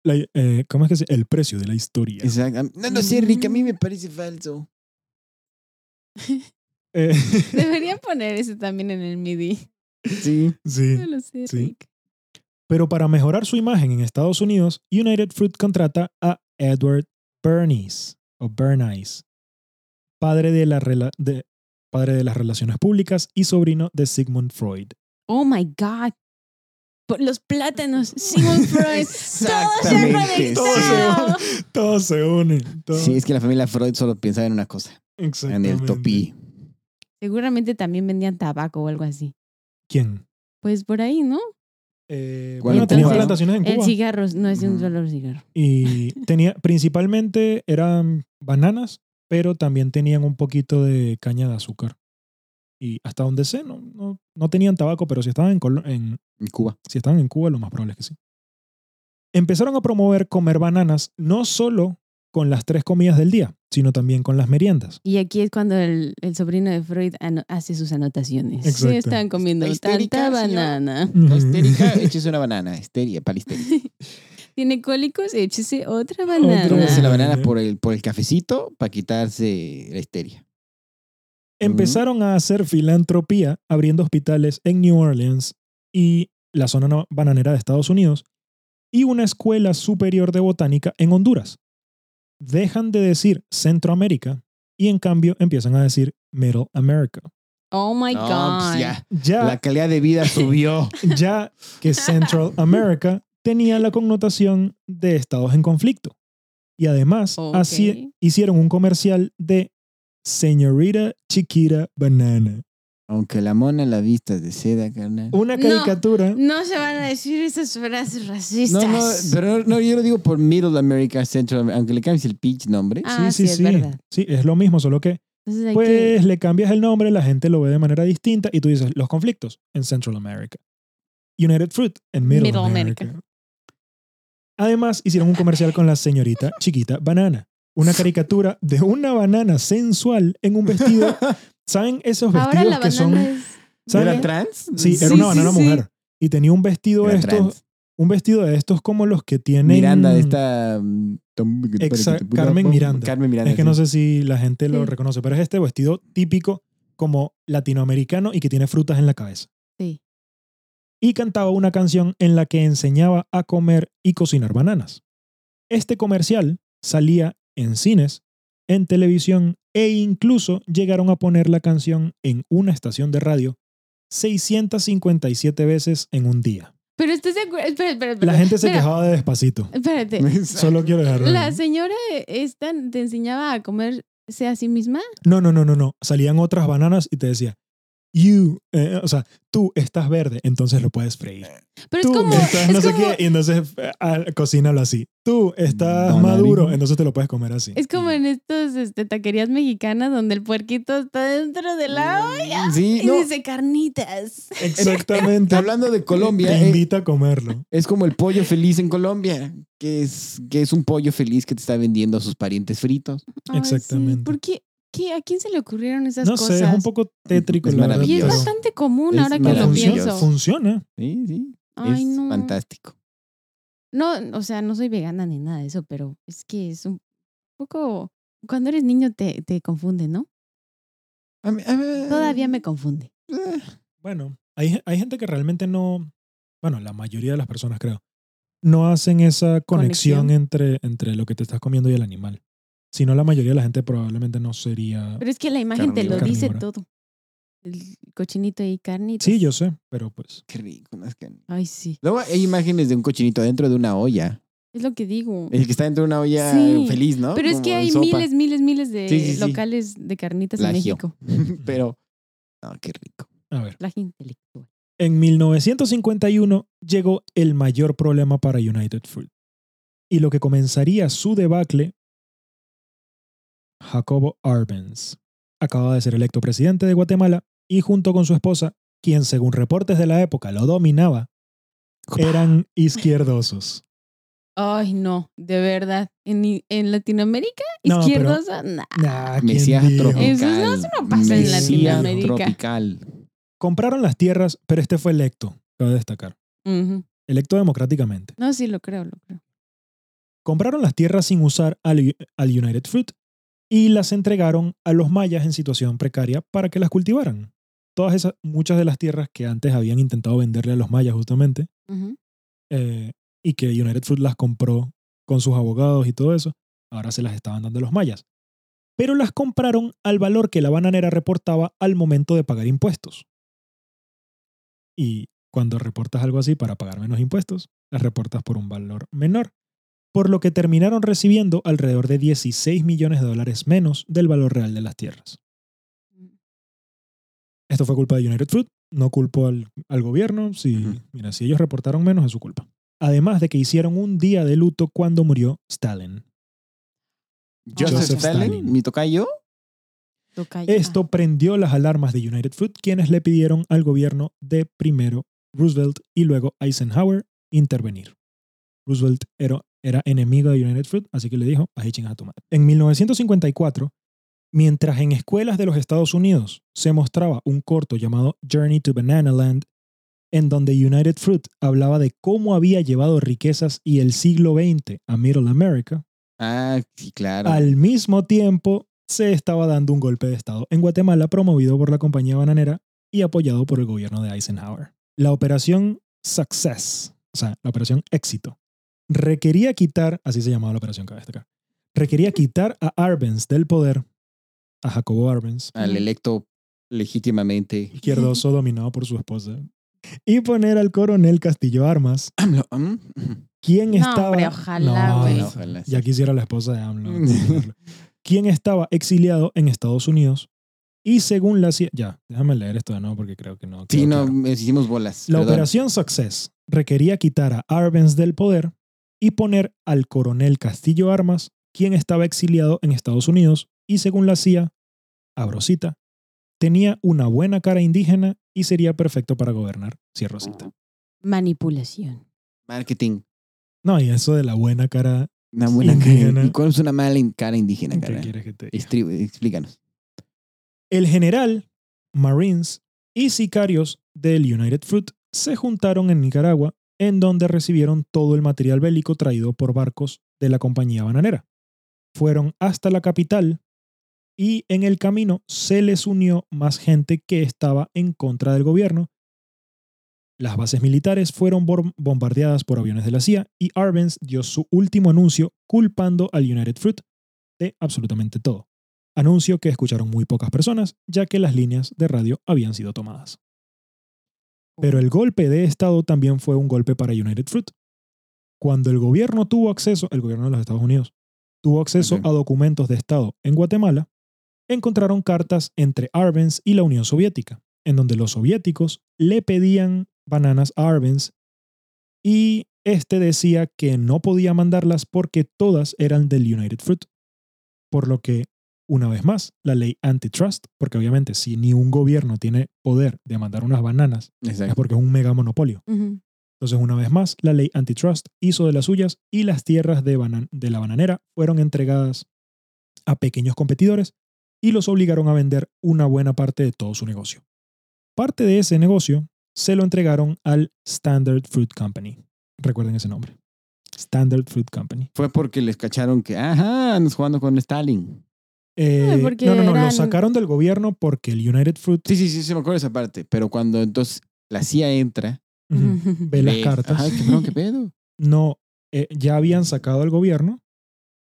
La- eh, ¿Cómo es que se El precio de la historia. Exacto. No, no sé, Rick, a mí me parece falso. [LAUGHS] Eh, [LAUGHS] Deberían poner eso también en el MIDI. Sí. sí. No lo sé, sí. Rick. Pero para mejorar su imagen en Estados Unidos, United Fruit contrata a Edward Bernays, o Bernays, padre de, la rela- de- padre de las relaciones públicas y sobrino de Sigmund Freud. Oh my God. Los plátanos. Sigmund [LAUGHS] Freud. Todo se ha Exactamente. Todo se conectado. Todo se une. todo- Sí, es que la familia Freud solo pensaba en una cosa, en el topí. Seguramente también vendían tabaco o algo así. ¿Quién? Pues por ahí, ¿no? Eh, ¿Cuál bueno, en tenía Cuba? plantaciones en El Cuba. cigarro no es un solo cigarro. Y tenía, principalmente eran bananas, pero también tenían un poquito de caña de azúcar. Y hasta donde sé, no, no, no tenían tabaco, pero si estaban en, Colo- en, En Cuba. si estaban en Cuba, lo más probable es que sí. Empezaron a promover comer bananas no solo con las tres comidas del día, sino también con las meriendas. Y aquí es cuando el, el sobrino de Freud hace sus anotaciones. Exacto. Se están comiendo ¿Está histérica, tanta banana. La histérica, [LAUGHS] échese una banana. Histeria, histeria. [LAUGHS] Tiene cólicos, échese otra banana. Tómese la Banana. banana por el, por el cafecito para quitarse la histeria. Empezaron a hacer filantropía abriendo hospitales en New Orleans y la zona bananera de Estados Unidos y una escuela superior de botánica en Honduras. Dejan de decir Centroamérica y en cambio empiezan a decir Middle America. Oh my No, God. pues ya. Ya, La calidad de vida [LAUGHS] subió. ya que Central [LAUGHS] America tenía la connotación de estados en conflicto. Y además Ok. así hicieron un comercial de Señorita Chiquita Banana. Aunque la mona la vista de seda, carnal. Una caricatura. No se van a decir esas frases racistas. No, no, pero no, no, yo lo digo por Middle America, Central America, aunque le cambies el pitch nombre. Ah, sí, sí, sí, es sí. verdad. Sí, es lo mismo, solo que Entonces pues que... le cambias el nombre, la gente lo ve de manera distinta y tú dices los conflictos en Central America. United Fruit en Middle, Middle America. America. Además, hicieron un comercial con la señorita chiquita banana. Una [LAUGHS] caricatura de una banana sensual en un vestido. [LAUGHS] ¿Saben esos Ahora vestidos la que son? es... ¿Saben? ¿Era trans? Sí, era Sí, una banana sí. mujer. Y tenía un vestido de estos, trans. un vestido de estos como los que tienen. Miranda de esta... mm, Exa- Carmen Miranda. Carmen Miranda. Es que sí. no sé si la gente lo Sí. reconoce, pero es este vestido típico como latinoamericano y que tiene frutas en la cabeza. Sí. Y cantaba una canción en la que enseñaba a comer y cocinar bananas. Este comercial salía en cines, en televisión e incluso llegaron a poner la canción en una estación de radio 657 veces en un día. Pero estás de acuerdo... Espera, espera, espera. La gente se Mira, quejaba de despacito. Espérate. Solo quiero dejarlo. La señora esta te enseñaba a comerse a sí misma. No, no, no, no, no. Salían otras bananas y te decía, you, eh, o sea, tú estás verde, entonces lo puedes freír. Pero Tú es como... estás es no sé como- qué, y entonces eh, cocínalo así. Tú estás Bananín. maduro, entonces te lo puedes comer así. Es como en estas este, taquerías mexicanas donde el puerquito está dentro de la olla Sí, y no. dice carnitas. Exactamente. [LAUGHS] Hablando de Colombia, Te eh, invita a comerlo. es como el pollo feliz en Colombia, que es, que es un pollo feliz que te está vendiendo a sus parientes fritos. Ay, Exactamente. sí. ¿Por qué? ¿A quién se le ocurrieron esas No cosas? sé, es un poco [LAUGHS] tétrico. Es la Y es bastante común Es ahora que lo pienso. Funciona. Sí, sí. Ay, es no. fantástico. No, o sea, no soy vegana ni nada de eso, pero es que es un poco... Cuando eres niño te, te confunde, ¿no? A mí- a mí- Todavía me confunde. eh, Bueno, hay, hay gente que realmente no, bueno, la mayoría de las personas creo, no hacen esa conexión, Conexión. Entre, entre lo que te estás comiendo y el animal. Si no, la mayoría de la gente probablemente no sería... Pero es que la imagen te lo Carnívora. dice todo. El cochinito y carnitas. Sí, yo sé, pero pues... Qué rico. Es que- Ay, sí. Luego hay imágenes de un cochinito dentro de una olla. Es lo que digo. El que está dentro de una olla Sí. feliz, ¿no? Pero es que hay sopa. miles, miles, miles de Sí, sí, sí. locales de carnitas Plagio. en México. [LAUGHS] Pero, no, qué rico. A ver, Plagio intelectual. en 1951 llegó el mayor problema para United Fruit. Y lo que comenzaría su debacle, Jacobo Arbenz acaba de ser electo presidente de Guatemala y junto con su esposa, quien según reportes de la época lo dominaba, eran izquierdosos. Ay, no, de verdad. En, en Latinoamérica, No, pero- izquierdosa, nah. Nah, ¿quién Mesías dijo? tropical. Eso no- eso no pasa Mesías en Latinoamérica. tropical. Compraron las tierras, pero este fue electo, cabe destacar. Ujú. Electo democráticamente. No, sí, lo creo, lo creo. Compraron las tierras sin usar al, al United Fruit y las entregaron a los mayas en situación precaria para que las cultivaran. Todas esas, muchas de las tierras que antes habían intentado venderle a los mayas justamente, eh, y que United Fruit las compró con sus abogados y todo eso, ahora se las estaban dando a los mayas. Pero las compraron al valor que la bananera reportaba al momento de pagar impuestos. Y cuando reportas algo así para pagar menos impuestos, las reportas por un valor menor. Por lo que terminaron recibiendo alrededor de 16 millones de dólares menos del valor real de las tierras. Esto fue culpa de United Fruit, no culpo al, al gobierno. Si, mira, si ellos reportaron menos, es su culpa. Además de que hicieron un día de luto cuando murió Stalin. Joseph, Joseph Stalin, Stalin. mi tocayo. Tocayo. Esto prendió las alarmas de United Fruit, quienes le pidieron al gobierno de primero Roosevelt y luego Eisenhower intervenir. Roosevelt era, era enemigo de United Fruit, así que le dijo, a chingas a tu madre. En 1954, mientras en escuelas de los Estados Unidos se mostraba un corto llamado Journey to Banana Land, en donde United Fruit hablaba de cómo había llevado riquezas y el siglo XX a Middle America, Ah, sí, claro. al mismo tiempo, se estaba dando un golpe de Estado en Guatemala promovido por la compañía bananera y apoyado por el gobierno de Eisenhower. La operación Success, o sea, la operación Éxito, requería quitar, así se llamaba la operación, cabe destacar, requería quitar a Arbenz del poder, a Jacobo Arbenz, Al electo legítimamente. izquierdoso [LAUGHS] dominado por su esposa, y poner al coronel Castillo Armas, AMLO, ¿mm? quien No, estaba... hombre, ojalá, No, güey. no, Ojalá. Ya quisiera la esposa de AMLO. [LAUGHS] quien estaba exiliado en Estados Unidos y según la CIA... Ya, déjame leer esto de nuevo porque creo que no. Sí, no, claro. nos hicimos bolas. La perdón. operación Success requería quitar a Arbenz del poder y poner al coronel Castillo Armas, quien estaba exiliado en Estados Unidos y según la CIA, abrosita, tenía una buena cara indígena y sería perfecto para gobernar, cierro cita. Manipulación. Marketing. No, y eso de la buena cara, Una buena Indígena. cara. ¿Y cuál es una mala cara indígena, ¿qué cara? quieres que te diga? Estri- Explícanos. El general, Marines y sicarios del United Fruit se juntaron en Nicaragua, en donde recibieron todo el material bélico traído por barcos de la compañía bananera. Fueron hasta la capital y en el camino se les unió más gente que estaba en contra del gobierno. Las bases militares fueron bombardeadas por aviones de la CIA y Arbenz dio su último anuncio culpando al United Fruit de absolutamente todo anuncio que escucharon muy pocas personas, ya que las líneas de radio habían sido tomadas. Pero el golpe de Estado también fue un golpe para United Fruit. Cuando el gobierno tuvo acceso, el gobierno de los Estados Unidos, tuvo acceso a documentos de Estado en Guatemala, encontraron cartas entre Arbenz y la Unión Soviética, en donde los soviéticos le pedían bananas a Arbenz y este decía que no podía mandarlas porque todas eran del United Fruit. Por lo que una vez más, la ley antitrust, porque obviamente si ni un gobierno tiene poder de mandar unas bananas, es porque es un mega monopolio. Entonces, una vez más, la ley antitrust hizo de las suyas y las tierras de, banan- de la bananera fueron entregadas a pequeños competidores y los obligaron a vender una buena parte de todo su negocio. Parte de ese negocio se lo entregaron al Standard Fruit Company. Recuerden ese nombre. Standard Fruit Company. Fue porque les cacharon que, ajá, andas jugando con Stalin. Eh, porque no, no, no, lo sacaron del gobierno porque el United Fruit Sí, sí, sí, se me acuerdo esa parte. Pero cuando entonces la CIA entra, ve las ve, cartas. Ajá, qué, pedo, qué [LAUGHS] pedo. No, eh, ya habían sacado al gobierno,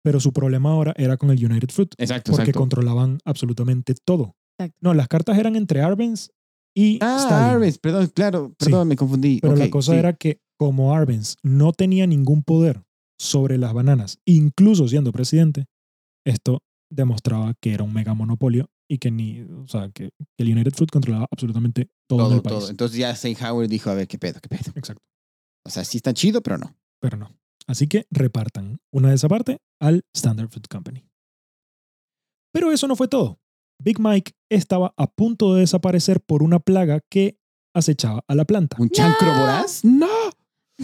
pero su problema ahora era con el United Fruit Exacto, porque exacto. controlaban absolutamente todo. Exacto. No, las cartas eran entre Arbenz y Ah, Stalin. Arbenz, perdón, claro, perdón, me confundí. Pero la Ok, cosa sí. era que como Arbenz no tenía ningún poder sobre las bananas, incluso siendo presidente, esto demostraba que era un mega monopolio y que ni, o sea, que, que el United Fruit controlaba absolutamente todo, en todo, el país. todo. Entonces ya Eisenhower dijo, a ver, qué pedo, qué pedo. Exacto, O sea, sí está chido, pero no. pero no. Así que repartan una de esa parte al Standard Fruit Company. Pero eso no fue todo. Big Mike estaba a punto de desaparecer por una plaga que acechaba a la planta. ¿Un chancro No. voraz? ¡No!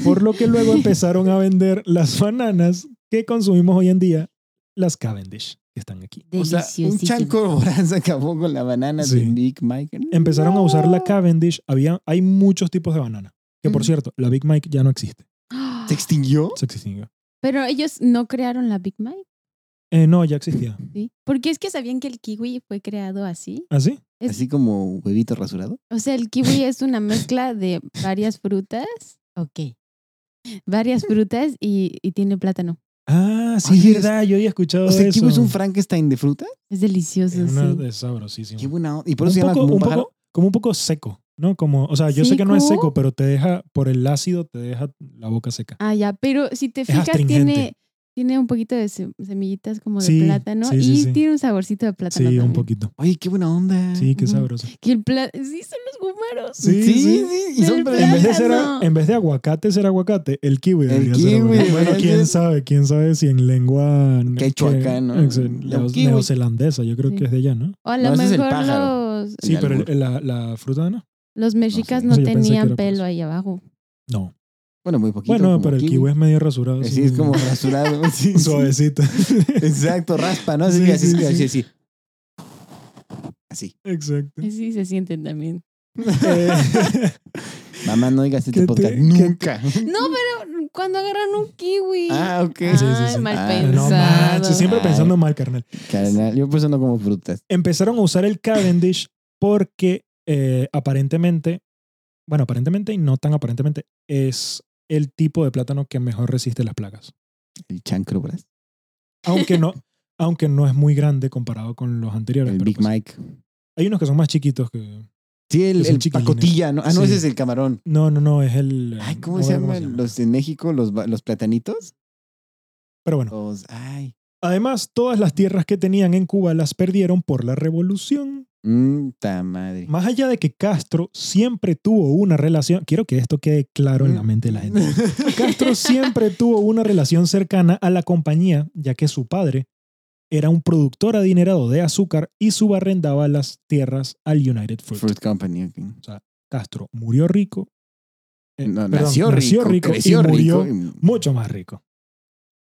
Por lo que luego [LAUGHS] empezaron a vender las bananas que consumimos hoy en día, las Cavendish, están aquí. O sea, un chanco se acabó con la banana Sí. de Big Mike. Empezaron a usar la. Cavendish. Había, hay muchos tipos de banana. Que por cierto, la Big Mike ya no existe. ¿Se extinguió? Se extinguió. Pero ellos no crearon la Big Mike, Eh, no, ya existía. ¿sí? Porque es que sabían que el kiwi fue creado así. ¿Así? Es- Así como huevito rasurado. O sea, el kiwi [LAUGHS] es una mezcla de varias frutas. Ok. Varias frutas y, y tiene plátano. Ah, sí, Oye, es verdad. Yo había escuchado O sea, eso. ¿Kiwi es un Frankenstein de fruta? Es delicioso, Es una- sí. es sabrosísimo. Qué buena onda. Y por un eso se llama poco, como un pájaro. poco, como un poco seco, ¿no? Como, o sea, yo sé que no es ¿Seco? seco, pero te deja, por el ácido, te deja la boca seca. Ah, ya, pero si te fijas, astringente. tiene, tiene un poquito de se- semillitas como de Sí, plátano sí, sí, y sí. tiene un saborcito de plátano. Sí, un poquito. Oye, qué buena onda. Sí, qué sabroso. Que el pla- Sí, son los gumaros. Sí, Sí, sí. Y son En vez, de ser, Plátano. en vez de aguacate ser aguacate, el kiwi El debería ser kiwi aguacate. Bueno, quién ser- sabe, quién sabe si en lengua Quechua que- acá, ¿no? neozelandesa, yo creo Sí. que es de allá, ¿no? O a No, lo ese es el mejor los, Sí, pero la, la fruta no. los mexicas sé. no, tenían pelo eso. ahí abajo. No. Bueno, muy poquito. Bueno, pero el kiwi es medio rasurado. Sí, es como rasurado. [LAUGHS] Sí, suavecito. Exacto, raspa, ¿no? Así, Sí, así, sí, así, sí. así, así. Así. Exacto. Y sí se sienten también. Eh, [LAUGHS] Mamá, no digas este ¿Qué te- podcast qué- nunca. No, pero cuando agarran un kiwi. Ah, ok. Ay, Sí, sí, sí. mal Ah, pensado. no siempre Ay. pensando mal, carnal. Carnal, yo no como frutas. Empezaron a usar el Cavendish porque eh, aparentemente, bueno, aparentemente y no tan aparentemente, es el tipo de plátano que mejor resiste las plagas. El chancro, bras. Aunque no, [LAUGHS] aunque no es muy grande comparado con los anteriores. El Big pues, Mike. Hay unos que son más chiquitos que... Sí, el, Que el pacotilla, ¿no? Ah, no, Sí. ese es el camarón. No, no, no, es el... Ay, ¿cómo no se acuerdo llaman los en México? Los, los platanitos. Pero bueno, Los, ay. además, todas las tierras que tenían en Cuba las perdieron por la revolución. Ta madre. Más allá de que Castro siempre tuvo una relación, quiero que esto quede claro en la mente de la gente. [LAUGHS] Castro siempre tuvo una relación cercana a la compañía, ya que su padre era un productor adinerado de azúcar y subarrendaba las tierras al United Fruit. Fruit Company. ok. Castro murió rico. eh, No, perdón, nació, rico, creció y murió rico. y- mucho más rico.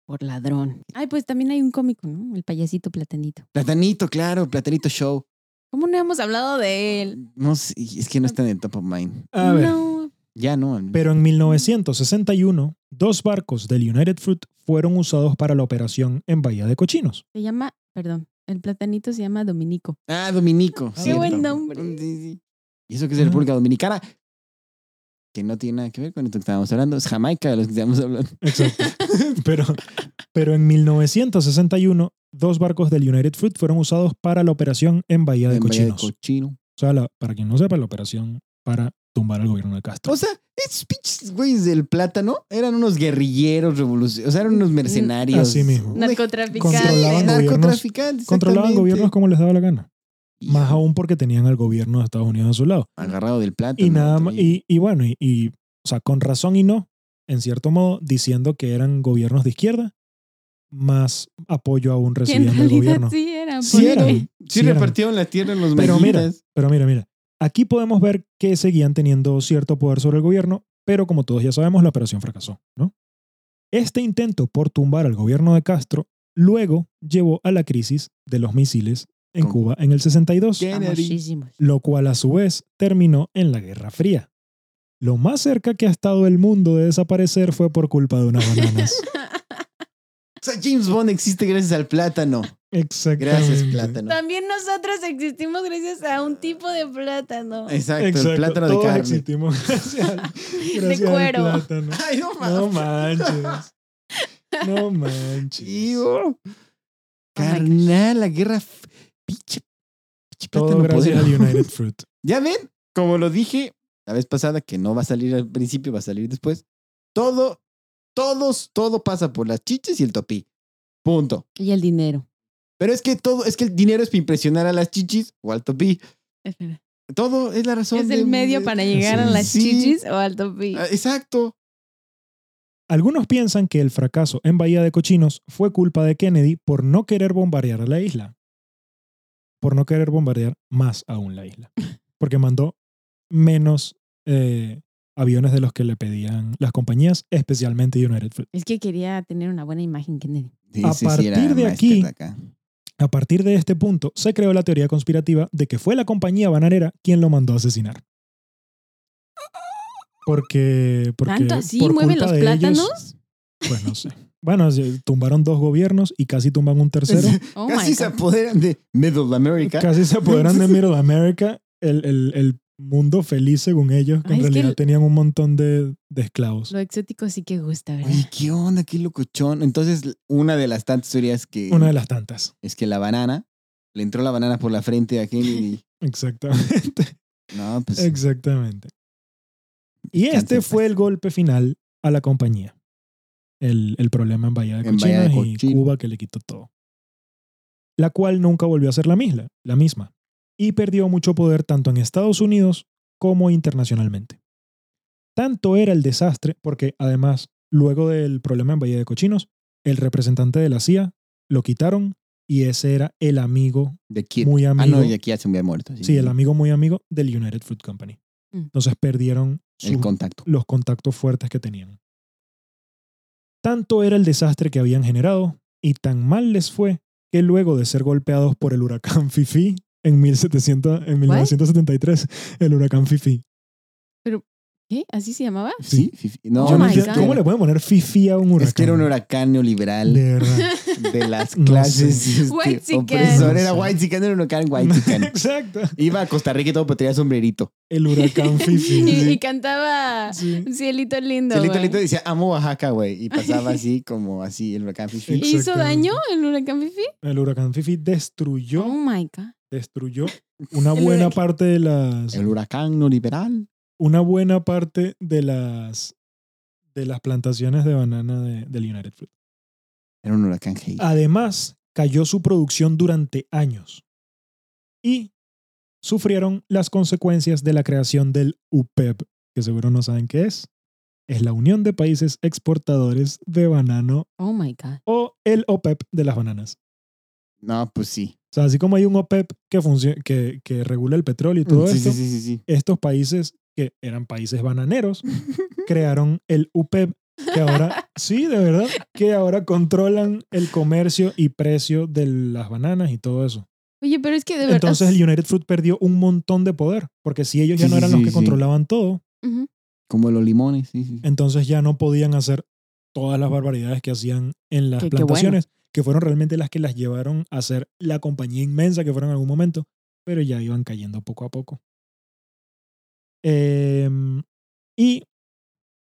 Por ladrón. Ay, pues también hay un cómico, ¿no? El payasito platanito. Platanito, claro, Platanito Show. ¿Cómo no hemos hablado de él? No sé, es que no está en el top of mind. A ver, No. Ya no. pero en 1961, dos barcos del United Fruit fueron usados para la operación en Bahía de Cochinos. Se llama, perdón, el platanito se llama Dominico. Ah, Dominico. Qué cierto. buen nombre. Sí, sí. Y eso que es. República Dominicana, que no tiene nada que ver con esto que estábamos hablando. Es Jamaica de los que estábamos hablando. Exacto. [LAUGHS] pero, pero en 1961, dos barcos del United Fruit fueron usados para la operación en Bahía de En Bahía de Cochinos. Cochino. o sea, la- para quien no sepa, la operación para tumbar al gobierno de Castro. O sea, esos pinches güeyes del plátano eran unos guerrilleros revolucionarios. O sea, eran unos mercenarios. Así mismo. Un Narcotraficante. Controlaban gobiernos- Narcotraficantes. Controlaban gobiernos como les daba la gana. Y Más aún porque tenían al gobierno de Estados Unidos a su lado. Agarrado del plátano. Y nada más, y, y bueno, y, y, o sea, con razón y no, en cierto modo, diciendo que eran gobiernos de izquierda, más apoyo aún recibían del gobierno. sí eran. Sí eran. Sí, Sí eran. repartieron la tierra en los Pero mira, pero mira, mira. Aquí podemos ver que seguían teniendo cierto poder sobre el gobierno, pero como todos ya sabemos, la operación fracasó, ¿no? Este intento por tumbar al gobierno de Castro luego llevó a la crisis de los misiles en Cuba en el 62, ¿Qué? Famosísimos. lo cual a su vez terminó en la Guerra Fría. Lo más cerca que ha estado el mundo de desaparecer fue por culpa de unas bananas. [LAUGHS] O sea, James Bond existe gracias al plátano. Exactamente. Gracias, plátano. También nosotros existimos gracias a un tipo de plátano. Exacto, Exacto, el plátano de carne. existimos gracias al, [LAUGHS] gracias al cuero. plátano. Ay, no No mames. manches. No manches. Tío. Carnal, la guerra. Pinche. Todo plátano gracias al. United Fruit. [LAUGHS] Ya ven, como lo dije la vez pasada, que no va a salir al principio, va a salir después. Todo, todos, todo pasa por las chiches y el topí. Punto. Y el dinero. Pero es que todo, es que el dinero es para impresionar a las chichis o al topí. Espera. Todo es la razón. Es de- el medio de- para llegar a las Sí. chichis o al topi. Ah, Exacto. Algunos piensan que el fracaso en Bahía de Cochinos fue culpa de Kennedy por no querer bombardear a la isla. Por no querer bombardear más aún la isla. Porque mandó menos eh, aviones de los que le pedían las compañías, especialmente United Fruit. Es que quería tener una buena imagen, Kennedy. Sí, A sí, partir de aquí- acá. A partir de este punto, se creó la teoría conspirativa de que fue la compañía bananera quien lo mandó a asesinar. Porque, porque ¿Tanto así por mueven culpa los de ellos- plátanos? pues no sé. Bueno, sí, tumbaron dos gobiernos y casi tumban un tercero. [LAUGHS] Oh Casi se apoderan de Middle America. Casi se apoderan de [LAUGHS] Middle America, el, el- el mundo feliz según ellos, que Ay, en que realidad el- tenían un montón de, de esclavos. Lo exótico sí que gusta, ¿verdad? Oye, ¿qué onda? ¿Qué locochón? Entonces, una de las tantas teorías que Una de las tantas. es que la banana, le entró la banana por la frente a Kennedy. [LAUGHS] Exactamente. No, pues Exactamente. Y este fue el golpe final a la compañía. El, el problema en Bahía de Bahía Cochinos y. Cuba que le quitó todo. La cual nunca volvió a ser la misma, la misma. Y perdió mucho poder tanto en Estados Unidos como internacionalmente. Tanto era el desastre, porque además, luego del problema en Bahía de Cochinos, el representante de la CIA lo quitaron y ese era el amigo, de Kid. muy Ah, amigo. no, y aquí ya se había muerto. Sí, Sí, el amigo muy amigo del United Fruit Company. Mm. Entonces perdieron El contacto. los contactos fuertes que tenían. Tanto era el desastre que habían generado y tan mal les fue que luego de ser golpeados por el huracán Fifi en, 1700, en 1973, el huracán Fifi. ¿Qué? ¿Así se llamaba? Sí, sí, sí. No, Oh no. ¿Cómo le pueden poner Fifi a un huracán? es que era un huracán neoliberal De verdad. [LAUGHS] de las No clases sé. este, opresor. Era No white era un huracán white [LAUGHS] Exacto. Iba a Costa Rica y todo, pero tenía sombrerito. El huracán [LAUGHS] Fifi. Y, y cantaba Sí. Cielito lindo. Celito güey. Lito decía, amo Oaxaca, güey. Y pasaba así, como así, el huracán Fifi. Sí. ¿Hizo daño el huracán Fifi? El huracán Fifi destruyó, Oh my God. Destruyó una [LAUGHS] buena parte de las El huracán neoliberal. una buena parte de las de las plantaciones de banana de- del United Fruit. Era un huracán hate. Además, cayó su producción durante años y sufrieron las consecuencias de la creación del UPEP, que seguro no saben qué es. Es la Unión de Países Exportadores de Banano Oh my God. o el OPEP de las bananas. No, pues sí. O sea, así como hay un OPEP que, que, que regula el petróleo y todo sí, esto, sí, sí, sí, sí. estos países que eran países bananeros [LAUGHS] crearon el UPEP que ahora, sí, de verdad, que ahora controlan el comercio y precio de las bananas y todo eso. Oye, pero es que de verdad. Entonces el United Fruit perdió un montón de poder, porque si ellos ya no eran sí, los que sí. controlaban todo. Como los limones, sí, sí. entonces ya no podían hacer todas las barbaridades que hacían en las Que- bueno. Que fueron realmente las que las llevaron a ser la compañía inmensa que fueron en algún momento, pero ya iban cayendo poco a poco. Em, y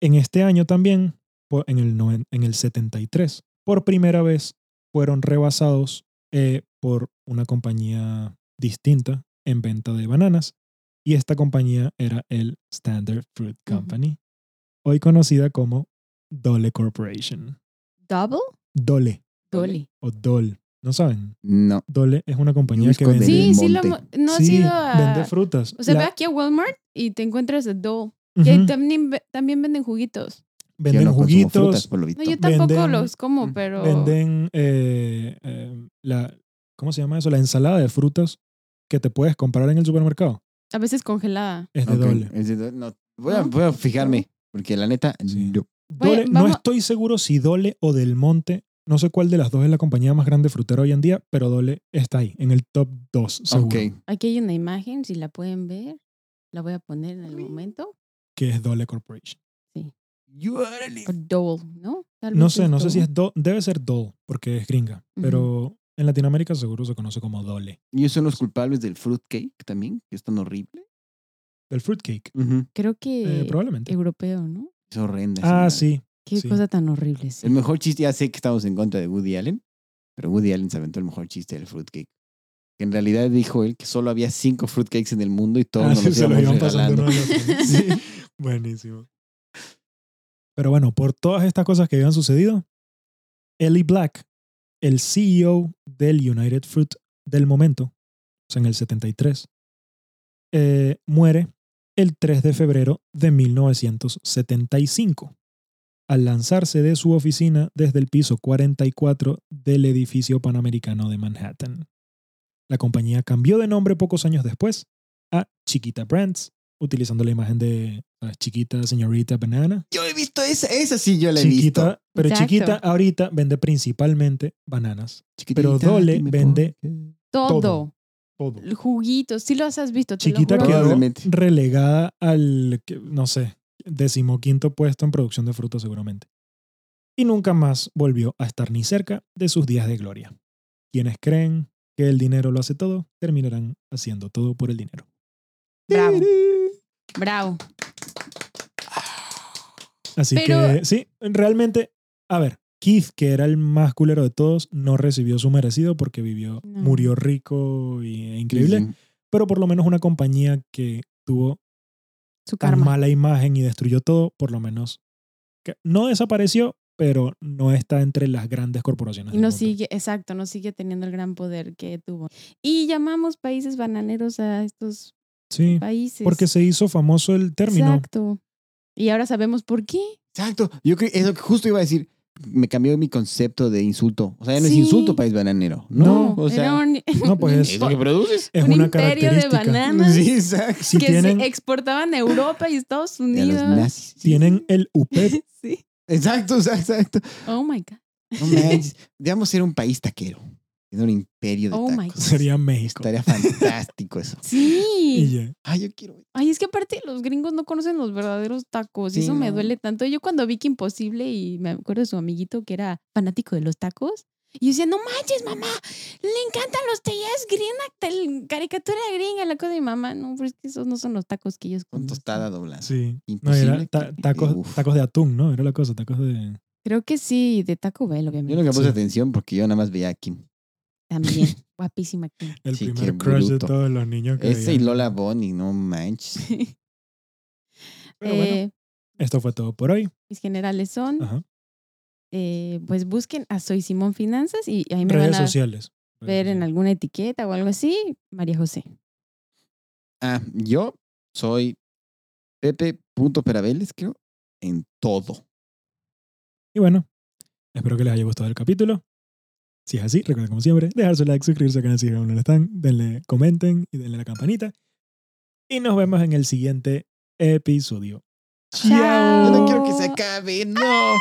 en este año también, en el, noven- en el 73, por primera vez fueron rebasados eh, por una compañía distinta en venta de bananas. Y esta compañía era el Standard Fruit. Company, hoy conocida como Dole Corporation. ¿Double? Dole Dolly. o Dole. ¿No saben? No. Dole es una compañía que vende, Sí, sí, lo, no has Sí, ido a. vende frutas. O sea, La- ve aquí a Walmart y te encuentras a Dole. Que también, ve- también venden juguitos. venden Yo no juguitos, frutas, por lo visto. No, yo tampoco Venden- los como, Mm, pero. venden eh, eh, la, ¿cómo se llama eso? La ensalada de frutas que te puedes comprar en el supermercado. A veces congelada. Es de Ok, Dole. es de Dole. No, voy, a, ¿No? voy a fijarme, porque la neta, Sí. no. Oye, Dole- no vamos- estoy seguro si Dole o Del Monte, no sé cuál de las dos es la compañía más grande frutera hoy en día, pero Dole está ahí, en el top 2, seguro. Ok. Aquí hay una imagen, si la pueden ver. La voy a poner en el momento. Que es Dole Corporation. O Dole, ¿no? Tal No vez sé, no sé si es Dole, debe ser Dole, porque es gringa, pero en Latinoamérica seguro se conoce como Dole. ¿Y ellos son los culpables del fruitcake también? Que es tan horrible. Del fruitcake, Creo que eh, probablemente. europeo, ¿no? Es horrenda. Ah, sí. Qué Sí. cosa tan horrible. sí. El mejor chiste, ya sé que estamos en contra de Woody Allen, pero Woody Allen se aventó el mejor chiste del fruitcake. Que en realidad dijo él que solo había cinco fruitcakes en el mundo y todos Ah, nos sí, los se lo iban pasando uno [LAUGHS] buenísimo. Pero bueno, por todas estas cosas que habían sucedido, Ellie Black, el CEO del United Fruit del momento, o sea, en el 73, eh, muere el 3 de febrero de 1975 al lanzarse de su oficina desde el piso 44 del edificio panamericano de Manhattan. La compañía cambió de nombre pocos años después a Chiquita Brands utilizando la imagen de ¿sabes? chiquita señorita banana. Yo he visto esa, esa sí yo la he Chiquita, visto. pero Exacto. chiquita ahorita vende principalmente bananas. Chiquitita, pero Dole vende. Todo. Todo. Todo. Juguitos. Sí los has visto, te Chiquita lo quedó relegada al, que- no sé, decimoquinto puesto en producción de frutos seguramente. Y nunca más volvió a estar ni cerca de sus días de gloria. Quienes creen que el dinero lo hace todo, terminarán haciendo todo por el dinero. Bravo. Bravo. Así Pero- que sí, realmente, a ver, Keith, que era el más culero de todos, no recibió su merecido porque vivió, No. murió rico y, e increíble, Sí, sí. pero por lo menos una compañía que tuvo Su tan karma. mala imagen y destruyó todo, por lo menos que no desapareció, pero no está entre las grandes corporaciones. Y no sigue, exacto, no sigue teniendo el gran poder que tuvo. Y llamamos países bananeros a estos Sí, países. porque se hizo famoso el término. Exacto. Y ahora sabemos por qué. Exacto. Yo creo eso que justo iba a decir. Me cambió mi concepto de insulto. O sea, ya no Sí. es insulto país bananero. No, No, o sea, Era [LAUGHS] un, No, pues [LAUGHS] es- es lo que produces. Es un una imperio de característica. bananas Sí, exacto. Si que tienen, se exportaban a Europa y Estados Y a los Unidos. nazis. Tienen el UPEP, [LAUGHS] Sí. Exacto, exacto, exacto. Oh my God. No. Debemos ser un país taquero. Es un imperio de Oh my tacos. God. sería México. Estaría fantástico eso. [LAUGHS] Y Sí. ya. Ay, yo quiero. Ay, es que aparte los gringos no conocen los verdaderos tacos. y eso me no. duele tanto. Yo cuando vi que imposible y me acuerdo de su amiguito que era fanático de los tacos. Y yo decía, no manches, mamá, le encantan los tallas gringa, caricatura gringa, la cosa de mi mamá. No, pero es que esos no son los tacos que ellos Con conocen. tostada doblada. Sí. No, Imposible era ta- que- tacos, uf. tacos de atún, ¿no? Era la cosa, tacos de... Creo que sí, de Taco Bell, Yo obviamente. nunca puse Sí. atención porque yo nada más veía a Kim. También. [LAUGHS] Guapísima. Kim. El Sí, primer crush de todos los niños que Ese y. Lola Bonnie, no manches. [LAUGHS] Pero bueno, Eh, esto fue todo por hoy. mis generales son, Ajá. eh, pues busquen a Soy Simón Finanzas y ahí me Redes van a sociales. ver en alguna etiqueta o algo así, María José. Ah, yo soy Pepe.perabeles, creo, en todo. Y bueno, espero que les haya gustado el capítulo. Si es así, recuerden como siempre, dejar su like, suscribirse al canal si aún no lo están, denle, comenten y denle la campanita. Y nos vemos en el siguiente episodio. Chao. Yo no quiero que se acabe, no.